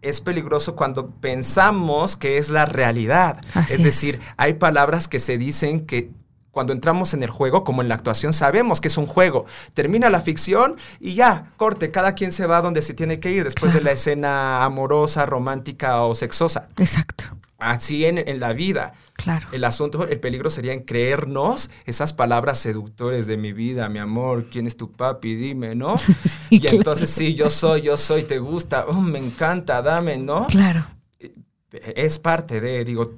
S2: es peligroso cuando pensamos que es la realidad. es decir, hay palabras que se dicen que cuando entramos en el juego, como en la actuación, sabemos que es un juego. Termina la ficción y ya, corte, cada quien se va donde se tiene que ir después de la escena amorosa, romántica o sexosa.
S1: Exacto.
S2: Así en, en la vida.
S1: Claro.
S2: El asunto, el peligro sería en creernos esas palabras seductores de mi vida, mi amor, ¿quién es tu papi? Dime, ¿no? y entonces sí, yo soy, yo soy, te gusta, oh, me encanta, dame, ¿no?
S1: Claro.
S2: Es parte de, digo,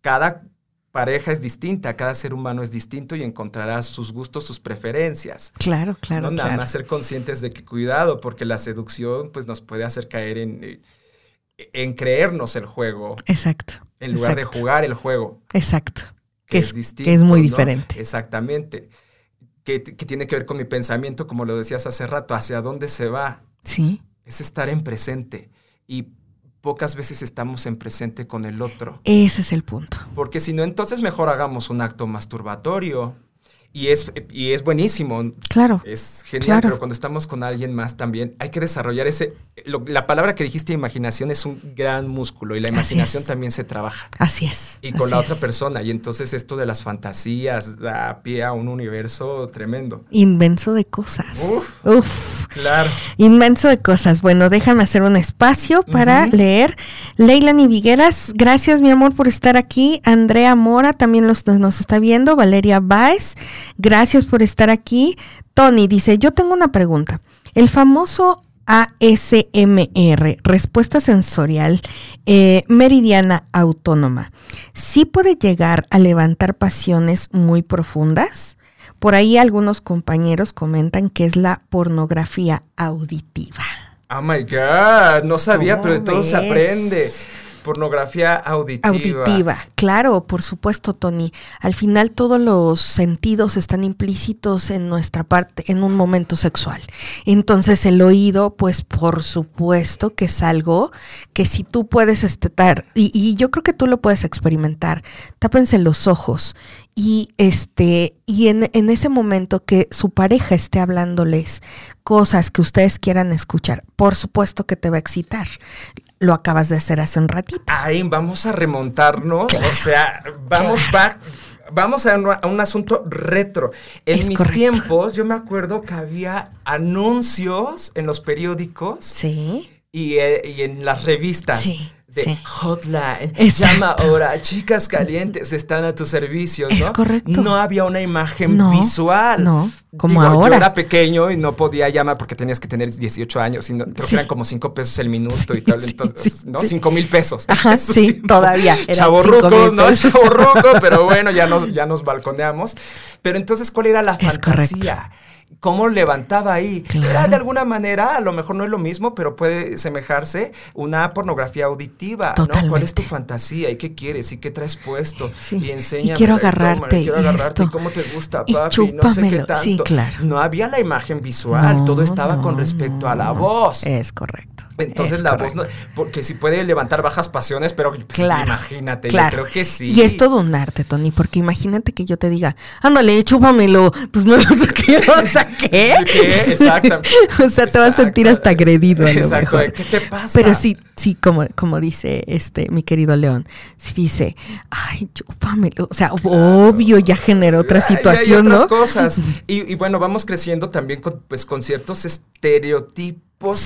S2: cada pareja es distinta, cada ser humano es distinto y encontrará sus gustos, sus preferencias.
S1: Claro, claro.
S2: No
S1: nada
S2: más ser conscientes de que cuidado, porque la seducción pues nos puede hacer caer en, en creernos el juego.
S1: Exacto.
S2: En lugar de jugar el juego.
S1: Exacto. Que, es, distinto. Que es muy diferente.
S2: Exactamente. Que, que tiene que ver con mi pensamiento, como lo decías hace rato, hacia dónde se va.
S1: Sí.
S2: Es estar en presente. Y pocas veces estamos en presente con el otro.
S1: Ese es el punto.
S2: Porque si no, entonces mejor hagamos un acto masturbatorio y es, y es buenísimo.
S1: Claro.
S2: Es genial, pero cuando estamos con alguien más también hay que desarrollar ese... la palabra que dijiste, imaginación, es un gran músculo y la imaginación también se trabaja.
S1: Así es.
S2: Y con la otra persona. Y entonces esto de las fantasías da pie a un universo tremendo.
S1: Inmenso de cosas.
S2: Uf.
S1: Uf.
S2: Claro.
S1: Inmenso de cosas. Bueno, déjame hacer un espacio para leer. Leila Vigueras, gracias mi amor por estar aquí. Andrea Mora también los, nos está viendo. Valeria Baez. Gracias por estar aquí. Tony dice, yo tengo una pregunta. El famoso ASMR, respuesta sensorial eh, meridiana autónoma, sí puede llegar a levantar pasiones muy profundas. Por ahí algunos compañeros comentan que es la pornografía auditiva.
S2: Oh my God, no sabía,
S1: ¿Cómo
S2: pero de todo se aprende. Pornografía auditiva.
S1: Auditiva, claro, por supuesto, Tony. Al final todos los sentidos están implícitos en nuestra parte, en un momento sexual. Entonces el oído, pues por supuesto que es algo que si tú puedes estetar, y, y yo creo que tú lo puedes experimentar, tápense los ojos y este y en, en ese momento que su pareja esté hablándoles cosas que ustedes quieran escuchar, por supuesto que te va a excitar. Lo acabas de hacer hace un ratito.
S2: Ahí vamos a remontarnos. o sea, vamos back. Vamos a un, a un asunto retro. En
S1: Es
S2: mis
S1: correcto.
S2: tiempos, yo me acuerdo que había anuncios en los periódicos
S1: Sí.
S2: y, eh, y en las revistas.
S1: Sí,
S2: De
S1: sí.
S2: hotline,
S1: Exacto.
S2: llama ahora, chicas calientes están a tu servicio, ¿no?
S1: Es correcto.
S2: No había una imagen
S1: No,
S2: visual.
S1: no, como
S2: Digo,
S1: ahora.
S2: Yo era pequeño y no podía llamar porque tenías que tener 18 años y no- creo
S1: Sí.
S2: que eran como 5 pesos el minuto y tal, entonces, ¿no?
S1: sí.
S2: 5 mil pesos.
S1: Ajá, sí, todavía, mil
S2: ¿no?
S1: pesos.
S2: Chavorruco, pero bueno, ya nos, ya nos balconeamos. Pero entonces, ¿cuál era la
S1: Es
S2: fantasía? ¿Cómo levantaba ahí? Era
S1: Claro.
S2: de alguna manera, a lo mejor no es lo mismo, pero puede semejarse una pornografía auditiva, ¿no? ¿Cuál es
S1: Totalmente.
S2: tu fantasía? ¿Y qué quieres? ¿Y qué traes puesto?
S1: Sí.
S2: Y enséñame.
S1: quiero agarrarte,
S2: quiero
S1: y
S2: agarrarte. ¿Y
S1: esto.
S2: cómo te gusta,
S1: Y
S2: papi? no sé qué tanto.
S1: Sí, claro.
S2: No había la imagen visual,
S1: No,
S2: todo estaba con respecto a la voz.
S1: Es correcto.
S2: Entonces
S1: es
S2: la
S1: correcto.
S2: voz no, porque si puede levantar bajas pasiones, pero pues,
S1: Claro.
S2: imagínate,
S1: claro.
S2: yo creo que sí.
S1: Y es todo un arte, Tony, porque imagínate que yo te diga, ándale, chúpamelo, pues no lo sé qué, o sea, ¿qué? O sea, te vas a sentir hasta agredido a lo
S2: Exacto,
S1: mejor.
S2: ¿qué te pasa?
S1: Pero sí, sí, como, como dice este mi querido León, sí dice, ay, chúpamelo. O sea, obvio, ya generó otra
S2: hay
S1: situación,
S2: otras
S1: ¿no?
S2: cosas. Y, y bueno, vamos creciendo también con, pues, con ciertos estereotipos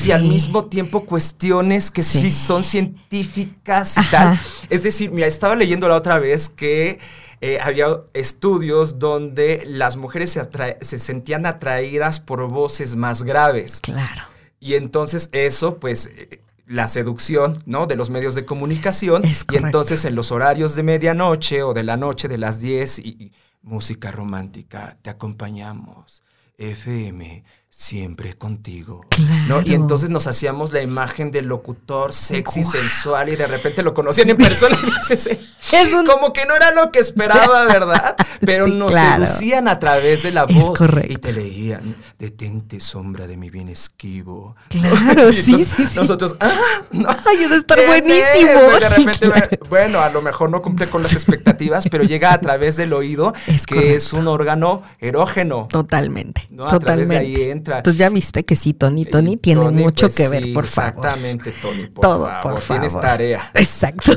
S2: y al
S1: Sí.
S2: mismo tiempo cuestiones que sí,
S1: Sí.
S2: son científicas y
S1: Ajá.
S2: tal. Es decir, mira, estaba leyendo la otra vez que eh, había estudios donde las mujeres se, se sentían atraídas por voces más graves.
S1: Claro.
S2: Y entonces eso, pues, eh, la seducción, ¿no? De los medios de comunicación.
S1: Es
S2: y entonces en los horarios de medianoche o de la noche de las 10 y, y música romántica, te acompañamos. FM, siempre contigo. ¿no? Y
S1: Claro.
S2: entonces nos hacíamos la imagen del locutor sexy, sensual y de repente lo conocían en persona y dices, como que no era lo que esperaba, ¿verdad? Pero
S1: Sí,
S2: nos
S1: claro.
S2: seducían a través de la
S1: Es
S2: voz
S1: correcto.
S2: y te leían, detente sombra de mi bien esquivo.
S1: Claro,
S2: entonces
S1: sí, sí.
S2: Nosotros, ah, no.
S1: Ay, debe estar
S2: ¿quién
S1: buenísimo.
S2: es? De
S1: Sí,
S2: repente,
S1: claro.
S2: bueno, a lo mejor no cumple con las expectativas, pero llega a través del oído,
S1: Es
S2: que es un órgano erógeno.
S1: Totalmente.
S2: No, a través de
S1: totalmente.
S2: ahí entra.
S1: Entonces ya viste que sí, Tony, Tony
S2: Y
S1: tiene
S2: Tony,
S1: mucho
S2: pues
S1: que ver,
S2: sí,
S1: por favor.
S2: Exactamente, Tony, por
S1: Todo,
S2: favor.
S1: por favor.
S2: Tienes tarea.
S1: Exacto.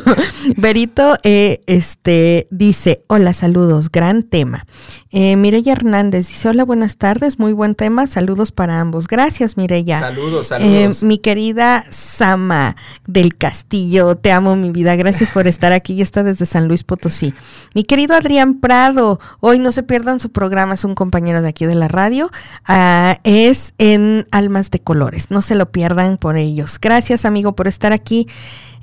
S1: Berito eh, este, dice, hola, saludos, gran tema. Eh, Mireya Hernández dice, hola, buenas tardes, muy buen tema, saludos para ambos. Gracias, Mireya.
S2: Saludos,
S1: Eh,
S2: saludos.
S1: mi querida Sama del Castillo, te amo mi vida, gracias por estar aquí, ya está desde San Luis Potosí. Mi querido Adrián Prado, hoy no se pierdan su programa, es un compañero de aquí de la radio, ah, es en Almas de Colores, no se lo pierdan por ellos. Gracias amigo por estar aquí.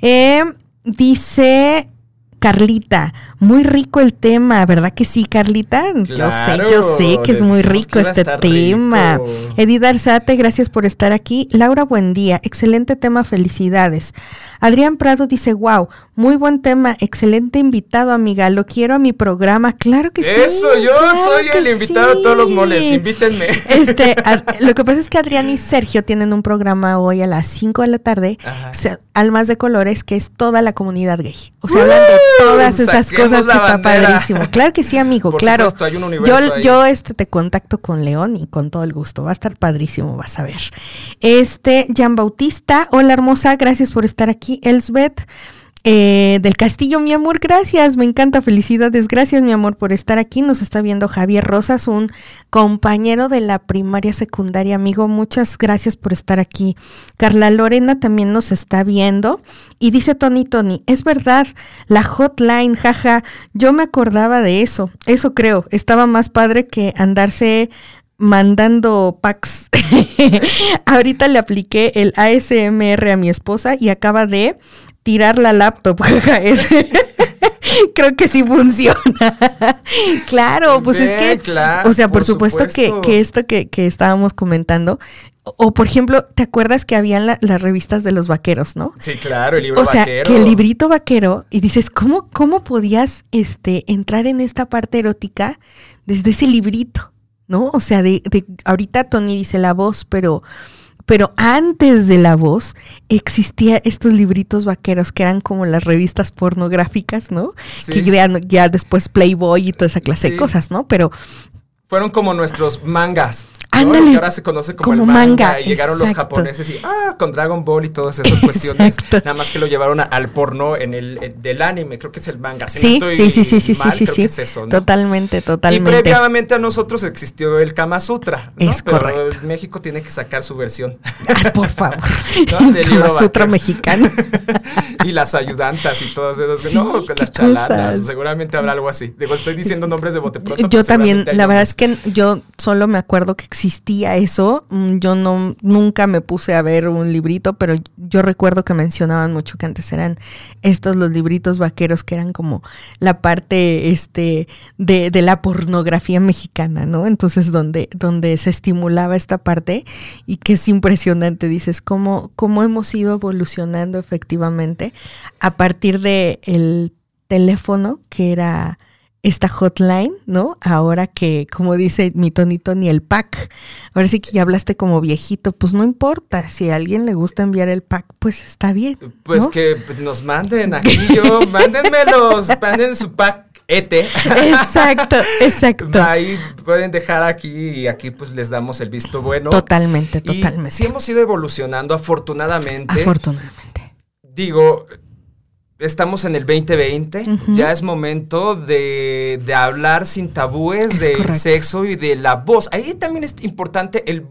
S1: Eh, dice... Carlita, muy rico el tema, ¿verdad que sí, Carlita? yo sé, yo
S2: Claro,
S1: sé que es muy rico este tema.
S2: rico.
S1: Edith Arzate, gracias por estar aquí. Laura, buen día. Excelente tema, felicidades. Adrián Prado dice, wow, muy buen tema, excelente invitado, amiga. Lo quiero a mi programa. Claro que sí.
S2: Eso, yo
S1: claro
S2: soy el invitado
S1: sí.
S2: a todos los moles. Invítenme.
S1: Este, a- lo que pasa es que Adrián y Sergio tienen un programa hoy a las 5 de la tarde,
S2: Ajá.
S1: se- Almas de Colores, que es toda la comunidad gay. O sea, hablan de todas esas cosas que está padrísimo. Claro que sí, amigo,
S2: Por
S1: claro.
S2: supuesto, hay un universo
S1: yo,
S2: ahí.
S1: yo este te contacto con León y con todo el gusto. Va a estar padrísimo, vas a ver. Este, Jan Bautista, hola hermosa, gracias por estar aquí. Elsbeth. Eh, del Castillo, mi amor, gracias, me encanta, felicidades, gracias mi amor por estar aquí, nos está viendo Javier Rosas, un compañero de la primaria secundaria, amigo, muchas gracias por estar aquí. Carla Lorena también nos está viendo y dice Tony Tony, es verdad, la hotline, jaja, yo me acordaba de eso, eso creo, estaba más padre que andarse mandando packs. Ahorita le apliqué el ASMR a mi esposa y acaba de tirar la laptop. Creo que sí funciona. claro, pues es que, o sea, por, supuesto, Que, que, esto que, que estábamos comentando, o, por ejemplo, ¿te acuerdas que habían las revistas de los vaqueros, no?
S2: Sí, claro, el libro
S1: o sea, que el librito vaquero, y dices, ¿cómo, cómo podías este, entrar en esta parte erótica desde ese librito? ¿No? O sea, de, de ahorita Tony dice la voz, pero pero antes de la voz existía estos libritos vaqueros que eran como las revistas pornográficas, ¿no? Que crean ya después Playboy y toda esa clase de cosas, ¿no? Pero
S2: fueron como nuestros mangas.
S1: Ándale.
S2: Que ahora se conoce como, el manga. y llegaron los japoneses y, ah, con Dragon Ball y todas esas cuestiones. Nada más que lo llevaron al porno en el del anime, creo que es el manga.
S1: sí, sí, sí, sí, sí, sí, sí, eso, Totalmente, totalmente.
S2: Y previamente a nosotros existió el Kama Sutra. ¿no? Es Pero correcto. México tiene que sacar su versión.
S1: por favor. Kama Sutra mexicano.
S2: y las ayudantas y todas esas. no, las chaladas. Seguramente habrá algo así. Digo, estoy diciendo nombres de bote pronto.
S1: Yo también, la verdad es que yo solo me acuerdo que existía eso. Mm, yo no nunca me puse a ver un librito, pero yo recuerdo que mencionaban mucho que antes eran estos los libritos vaqueros que eran como la parte este de, de la pornografía mexicana, ¿no? Entonces donde donde se estimulaba esta parte y que es impresionante, dices cómo cómo hemos ido evolucionando efectivamente a partir de el teléfono que era esta hotline, ¿no? Ahora que, como dice mi tonito, ni el pack. Ahora sí que ya hablaste como viejito, pues no importa. Si a alguien le gusta enviar el pack, pues está bien.
S2: Pues que nos manden aquí yo, mándenmelos, manden su pack. ET.
S1: Exacto, exacto.
S2: Ahí pueden dejar aquí y aquí pues les damos el visto bueno.
S1: Totalmente, totalmente.
S2: sí hemos ido evolucionando afortunadamente.
S1: Afortunadamente.
S2: Digo, Estamos en el 2020, ya es momento de, hablar sin tabúes del sexo y de la voz. Ahí también es importante el,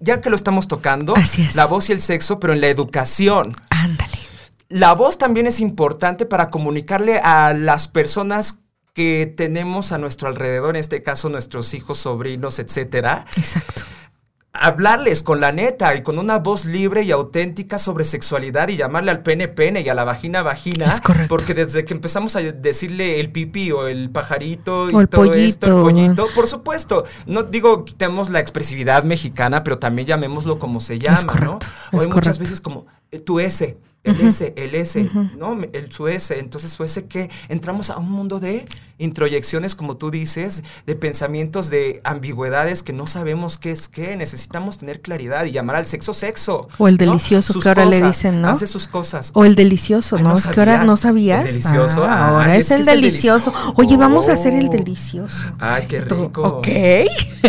S2: ya que lo estamos tocando, la voz y el sexo, pero en la educación.
S1: Ándale.
S2: La voz también es importante para comunicarle a las personas que tenemos a nuestro alrededor, en este caso nuestros hijos, sobrinos, etcétera.
S1: Exacto
S2: hablarles con la neta y con una voz libre y auténtica sobre sexualidad y llamarle al pene pene y a la vagina vagina.
S1: Es correcto.
S2: Porque desde que empezamos a decirle el pipi o el pajarito y todo esto, el pollito, por supuesto, no digo quitemos la expresividad mexicana, pero también llamémoslo como se llama, ¿no? O hay muchas veces como eh, tu S, el S, el S, ¿no? El su S. Entonces, su S que entramos a un mundo de introyecciones, como tú dices, de pensamientos, de ambigüedades que no sabemos qué es qué. Necesitamos tener claridad y llamar al sexo sexo.
S1: O el delicioso, que ahora le dicen, ¿no?
S2: Hace sus cosas.
S1: O el delicioso, ¿no? es que ahora no sabías.
S2: El delicioso.
S1: Ah, ahora es, el delicioso. Oye, vamos a hacer el delicioso.
S2: Ay, qué rico.
S1: Ok.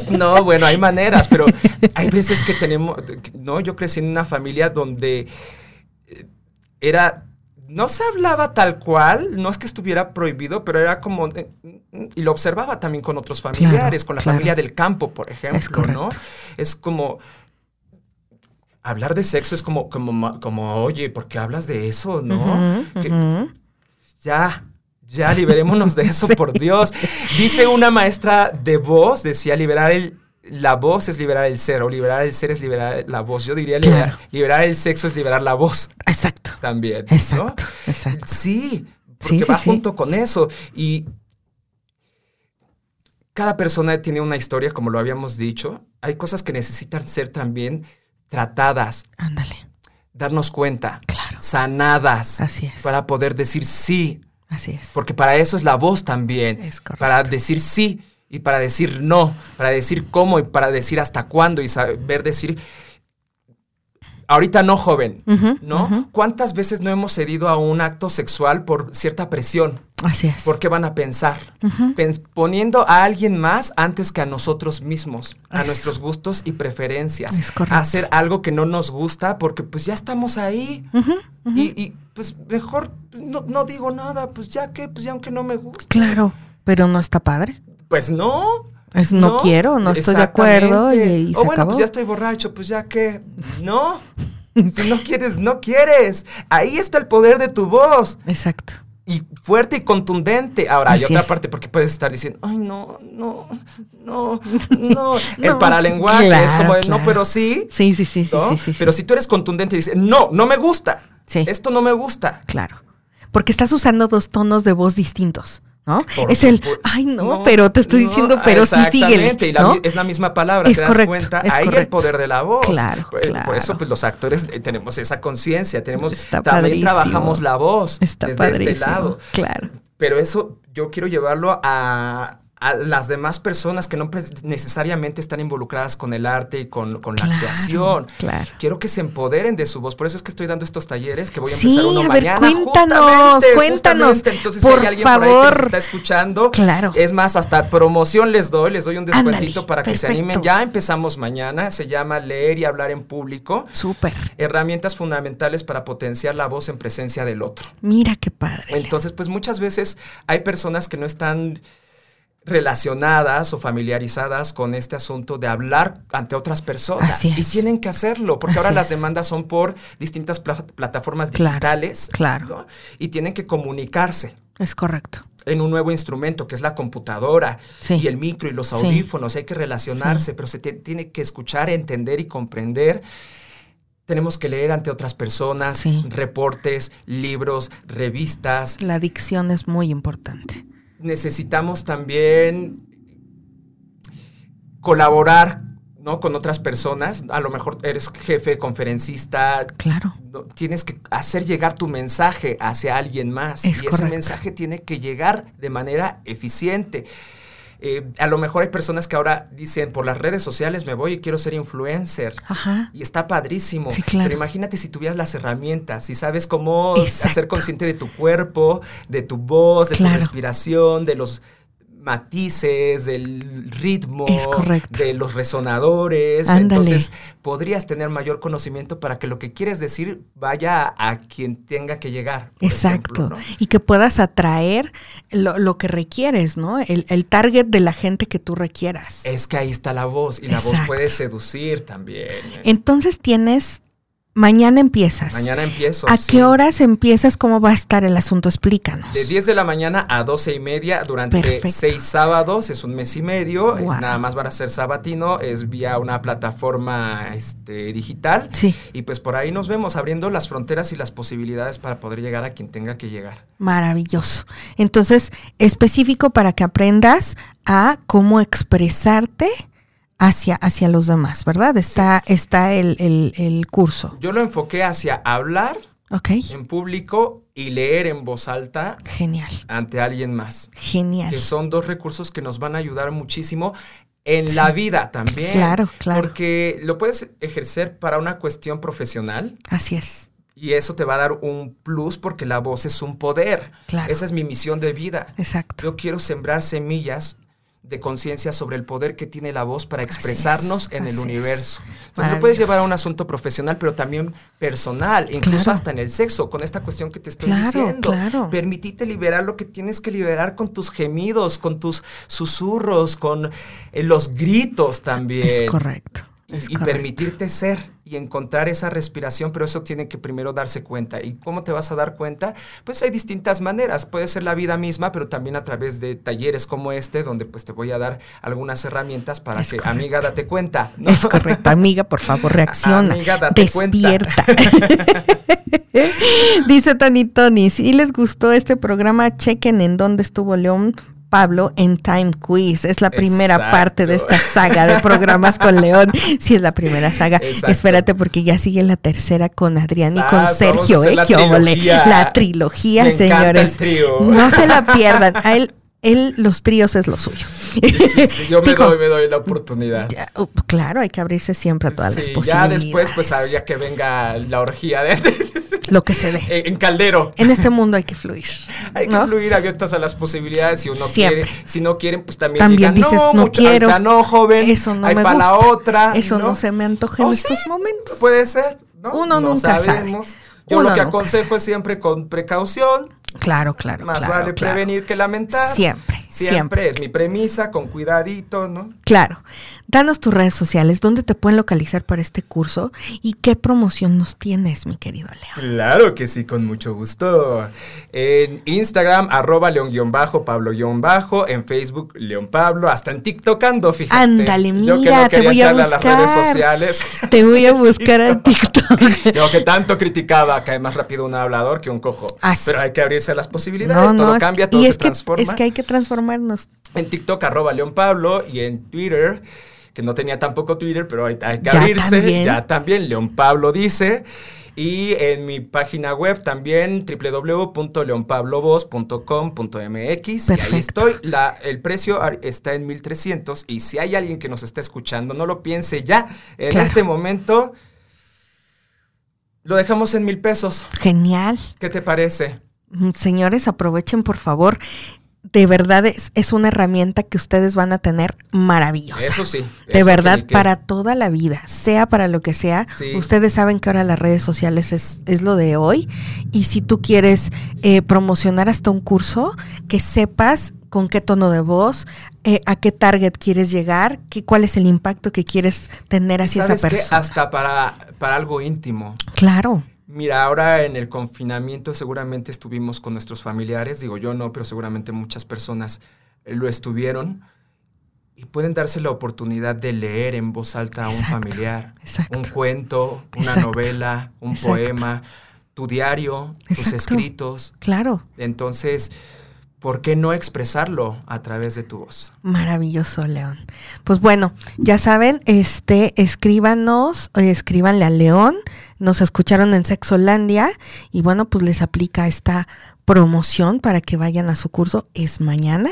S2: No, bueno, hay maneras, pero hay veces que tenemos, no, yo crecí en una familia donde era no se hablaba tal cual, no es que estuviera prohibido, pero era como, eh, y lo observaba también con otros familiares, con la familia del campo, por ejemplo, ¿no? Es como, hablar de sexo es como, como, como oye, ¿por qué hablas de eso, no? ya, ya liberémonos de eso, por Dios. Dice una maestra de voz, decía liberar el la voz es liberar el ser, o liberar el ser es liberar la voz. Yo diría liberar, el sexo es liberar la voz.
S1: Exacto.
S2: También.
S1: Exacto, exacto.
S2: Sí, porque va junto con eso. Y cada persona tiene una historia, como lo habíamos dicho. Hay cosas que necesitan ser también tratadas.
S1: Ándale.
S2: Darnos cuenta.
S1: Claro.
S2: Sanadas.
S1: Así es.
S2: Para poder decir sí.
S1: Así es.
S2: Porque para eso es la voz también.
S1: Es correcto.
S2: Para decir sí y para decir no, para decir cómo y para decir hasta cuándo y saber decir, ahorita no joven, ¿no? ¿Cuántas veces no hemos cedido a un acto sexual por cierta presión?
S1: Así es.
S2: ¿Por qué van a pensar? poniendo a alguien más antes que a nosotros mismos, a nuestros gustos y preferencias.
S1: Es correcto.
S2: hacer algo que no nos gusta porque pues ya estamos ahí. Y, pues mejor pues, no, no digo nada, pues ya que, pues ya aunque no me gusta.
S1: Claro, pero no está padre.
S2: Pues no.
S1: Es no, quiero, no estoy de acuerdo y,
S2: o bueno, pues ya estoy borracho, pues ya que, no. si no quieres, no quieres. Ahí está el poder de tu voz.
S1: Exacto.
S2: y fuerte y contundente. Ahora, hay
S1: Así
S2: otra
S1: es.
S2: parte porque puedes estar diciendo, ay, no, no, no, no. El
S1: No,
S2: paralenguaje es como, de, no, pero sí.
S1: Sí, sí, sí, sí,
S2: ¿no?
S1: sí, sí, sí.
S2: Pero si tú eres contundente y dices, no, no me gusta.
S1: Sí.
S2: Esto no me gusta.
S1: Claro. Porque estás usando dos tonos de voz distintos, ¿no?
S2: Por
S1: es el, ay, no, pero te estoy
S2: no,
S1: diciendo, pero sí síguele.
S2: exactamente, y la
S1: ¿no?
S2: mi- es la misma palabra,
S1: Es
S2: te das
S1: correcto,
S2: cuenta.
S1: es
S2: Ahí el poder de la voz.
S1: Claro,
S2: por, por
S1: claro.
S2: eso, pues los actores eh, tenemos esa conciencia, tenemos
S1: Está
S2: también
S1: padrísimo.
S2: trabajamos la voz
S1: Está
S2: desde
S1: padrísimo.
S2: este lado.
S1: Claro.
S2: Pero eso yo quiero llevarlo a, a las demás personas que no necesariamente están involucradas con el arte y con, con la actuación.
S1: claro.
S2: Quiero que se empoderen de su voz. Por eso es que estoy dando estos talleres que voy a
S1: Sí,
S2: empezar uno
S1: a ver,
S2: mañana.
S1: cuéntanos,
S2: justamente,
S1: cuéntanos,
S2: justamente. Entonces,
S1: por
S2: si hay alguien por ahí que nos está escuchando,
S1: Claro.
S2: es más, hasta promoción les doy, les doy un descuentito
S1: Ándale,
S2: para que se animen. Ya empezamos mañana. Se llama Leer y Hablar en Público.
S1: Súper.
S2: Herramientas fundamentales para potenciar la voz en presencia del otro.
S1: Mira qué padre.
S2: Entonces, pues muchas veces hay personas que no están relacionadas o familiarizadas con este asunto de hablar ante otras personas y tienen que hacerlo porque
S1: Así
S2: ahora las demandas son por distintas pla- plataformas
S1: Claro,
S2: digitales
S1: claro.
S2: ¿no? y tienen que comunicarse
S1: Es correcto.
S2: en un nuevo instrumento que es la computadora
S1: Sí.
S2: y el micro y los
S1: Sí.
S2: audífonos, hay que relacionarse, pero se tiene que escuchar, entender y comprender. Tenemos que leer ante otras personas, reportes, libros, revistas,
S1: La adicción es muy importante.
S2: Necesitamos también colaborar ¿no? con otras personas. A lo mejor eres jefe, conferencista.
S1: Claro.
S2: no- Tienes que hacer llegar tu mensaje hacia alguien más.
S1: Es
S2: y ese mensaje tiene que llegar de manera eficiente. Eh, a lo mejor hay personas que ahora dicen, por las redes sociales me voy y quiero ser influencer.
S1: Ajá.
S2: Y está padrísimo.
S1: Sí, claro.
S2: Pero imagínate si tuvieras las herramientas, si sabes cómo
S1: Exacto.
S2: hacer consciente de tu cuerpo, de tu voz, de
S1: Claro.
S2: tu respiración, de los matices, del ritmo,
S1: Es correcto.
S2: de los resonadores.
S1: Ándale.
S2: Entonces, podrías tener mayor conocimiento para que lo que quieres decir vaya a quien tenga que llegar.
S1: Exacto.
S2: ejemplo, ¿no?
S1: Y que puedas atraer lo, lo que requieres, ¿no? El, el target de la gente que tú requieras.
S2: Es que ahí está la voz y la voz puede seducir también.
S1: Entonces tienes, mañana empiezas.
S2: Mañana empiezo.
S1: ¿A
S2: sí.
S1: qué horas empiezas? ¿Cómo va a estar el asunto? Explícanos.
S2: De 10 de la mañana a 12 y media durante
S1: Perfecto.
S2: seis sábados, es un mes y medio. eh. Nada más van a ser sabatino, es vía una plataforma este, digital.
S1: Sí,
S2: Y pues por ahí nos vemos abriendo las fronteras y las posibilidades para poder llegar a quien tenga que llegar.
S1: maravilloso. Entonces, específico para que aprendas a cómo expresarte hacia, hacia los demás, ¿verdad? Está, está el, el- el curso.
S2: Yo lo enfoqué hacia hablar
S1: Ok.
S2: en público y leer en voz alta
S1: Genial,
S2: ante alguien más.
S1: genial.
S2: Que son dos recursos que nos van a ayudar muchísimo en
S1: Sí.
S2: la vida también.
S1: Claro, claro.
S2: Porque lo puedes ejercer para una cuestión profesional.
S1: Así es.
S2: Y eso te va a dar un plus porque la voz es un poder.
S1: Claro.
S2: Esa es mi misión de vida.
S1: Exacto.
S2: Yo quiero sembrar semillas de conciencia sobre el poder que tiene la voz para expresarnos
S1: es,
S2: en el universo. Entonces lo puedes llevar a un asunto profesional, pero también personal, incluso
S1: Claro.
S2: hasta en el sexo, con esta cuestión que te estoy
S1: Claro,
S2: diciendo.
S1: claro.
S2: Permitite liberar lo que tienes que liberar con tus gemidos, con tus susurros, con eh, los gritos también.
S1: Es correcto.
S2: Y,
S1: es
S2: y
S1: correcto.
S2: permitirte ser y encontrar esa respiración, pero eso tiene que primero darse cuenta. ¿Y cómo te vas a dar cuenta? Pues hay distintas maneras. Puede ser la vida misma, pero también a través de talleres como este, donde pues te voy a dar algunas herramientas para
S1: Es
S2: que,
S1: correcto.
S2: amiga, date cuenta. ¿no?
S1: Es correcto, amiga, por favor, reacciona.
S2: Amiga, date
S1: despierta. Dice Tony Tony, si les gustó este programa, chequen en dónde estuvo León Pablo en Time Quiz. Es la primera
S2: Exacto.
S1: parte de esta saga de programas con León. Sí, es la primera saga.
S2: Exacto.
S1: Espérate, porque ya sigue la tercera con Adrián y con Sergio, ¿eh?
S2: la trilogía.
S1: La trilogía,
S2: Me
S1: señores.
S2: el trío.
S1: No se la pierdan. A él, él, los tríos es lo suyo.
S2: Sí, sí, yo me
S1: Dijo,
S2: doy, me doy la oportunidad.
S1: ya, uh, claro, hay que abrirse siempre a todas las
S2: Sí, ya
S1: posibilidades.
S2: después, pues habría que venga la orgía de,
S1: Lo que se dé.
S2: en caldero.
S1: En este mundo hay que fluir.
S2: Hay que fluir abiertos a las posibilidades. Si uno
S1: Siempre.
S2: quiere, si no quieren, pues también,
S1: También
S2: digan,
S1: dices,
S2: no,
S1: no
S2: mucho-
S1: quiero.
S2: no, joven.
S1: Eso no
S2: hay
S1: me
S2: para la
S1: gusta.
S2: otra.
S1: Eso no se me antoja en
S2: ¿Oh,
S1: estos
S2: sí?
S1: momentos.
S2: Puede ser. ¿no?
S1: Uno
S2: No
S1: nunca sabe.
S2: sabemos. Yo
S1: Uno
S2: lo que aconsejo es siempre con precaución,
S1: Claro, claro.
S2: Más
S1: claro,
S2: vale
S1: claro.
S2: prevenir que lamentar.
S1: Siempre,
S2: Siempre,
S1: siempre.
S2: es mi premisa, con cuidadito, ¿no?
S1: Claro. Danos tus redes sociales, dónde te pueden localizar para este curso y qué promoción nos tienes, mi querido Leo.
S2: Claro que sí, con mucho gusto. En Instagram, arroba león-bajo, pablo-bajo, en Facebook, león pablo, hasta en TikTokando, fíjate.
S1: Ándale,
S2: Yo que
S1: mira,
S2: no
S1: te voy a
S2: a las redes
S1: buscar.
S2: sociales.
S1: Te voy a buscar al TikTok.
S2: Yo que tanto criticaba, cae más rápido un hablador que un cojo.
S1: Ah.
S2: Pero hay que abrirse a las posibilidades, todo
S1: es-
S2: cambia,
S1: y
S2: todo
S1: es
S2: se
S1: que,
S2: transforma.
S1: Es que hay que transformarnos.
S2: En TikTok, arroba León Pablo, y en Twitter, que no tenía tampoco Twitter, pero ahorita hay que
S1: Ya
S2: abrirse.
S1: también.
S2: Ya también, León Pablo dice. Y en mi página web también, www.leonpablovoz.com.mx. Y ahí estoy. La, el precio está en 1300. Y si hay alguien que nos está escuchando, no lo piense ya. En
S1: Claro.
S2: este momento, lo dejamos en mil pesos.
S1: Genial.
S2: ¿Qué te parece?
S1: Mm, Señores, aprovechen por favor. De verdad es, es una herramienta que ustedes van a tener maravillosa.
S2: Eso sí.
S1: De verdad,
S2: que
S1: para toda la vida, sea para lo que sea.
S2: Sí.
S1: Ustedes saben que ahora las redes sociales es, es lo de hoy. Y si tú quieres eh, promocionar hasta un curso, que sepas con qué tono de voz, eh, a qué target quieres llegar, qué, cuál es el impacto que quieres tener hacia esa persona.
S2: Hasta para, para algo íntimo.
S1: Claro,
S2: Mira, ahora en el confinamiento seguramente estuvimos con nuestros familiares, digo yo no, pero seguramente muchas personas eh, lo estuvieron y pueden darse la oportunidad de leer en voz alta a un
S1: Exacto,
S2: familiar,
S1: exacto.
S2: un cuento, una
S1: Exacto,
S2: novela, un poema, tu diario, tus escritos.
S1: claro.
S2: Entonces, ¿por qué no expresarlo a través de tu voz?
S1: Maravilloso, León. Pues bueno, ya saben, este, escríbanos, eh, escríbanle a León. Nos escucharon en Sexolandia y bueno, pues les aplica esta promoción para que vayan a su curso. Es mañana,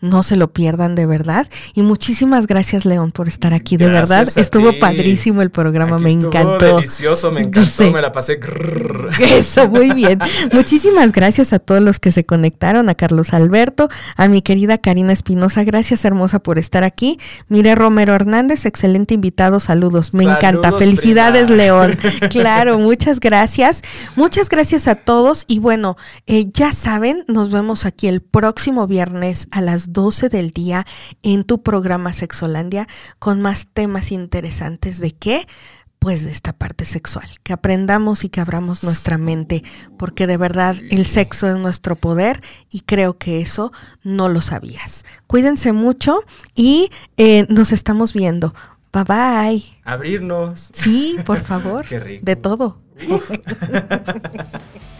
S1: no se lo pierdan de verdad. Y muchísimas gracias, León, por estar aquí. De
S2: Gracias
S1: verdad, estuvo
S2: ti.
S1: padrísimo el programa,
S2: Aquí
S1: me
S2: estuvo
S1: encantó.
S2: Delicioso, me encantó, me la pasé.
S1: Eso, muy bien. Muchísimas gracias a todos los que se conectaron, a Carlos Alberto, a mi querida Karina Espinosa, gracias hermosa por estar aquí. Mire Romero Hernández, excelente invitado, saludos, me encanta. Felicidades,
S2: prima.
S1: León. Claro, muchas gracias. Muchas gracias a todos y bueno, eh, ya saben, nos vemos aquí el próximo viernes a las 12 del día en tu programa Sexolandia con más temas interesantes de qué pues de esta parte sexual, que aprendamos y que abramos nuestra mente, porque de verdad el sexo es nuestro poder y creo que eso no lo sabías. Cuídense mucho y eh, nos estamos viendo. Bye bye.
S2: Abrirnos.
S1: Sí, por favor.
S2: Qué rico.
S1: De todo.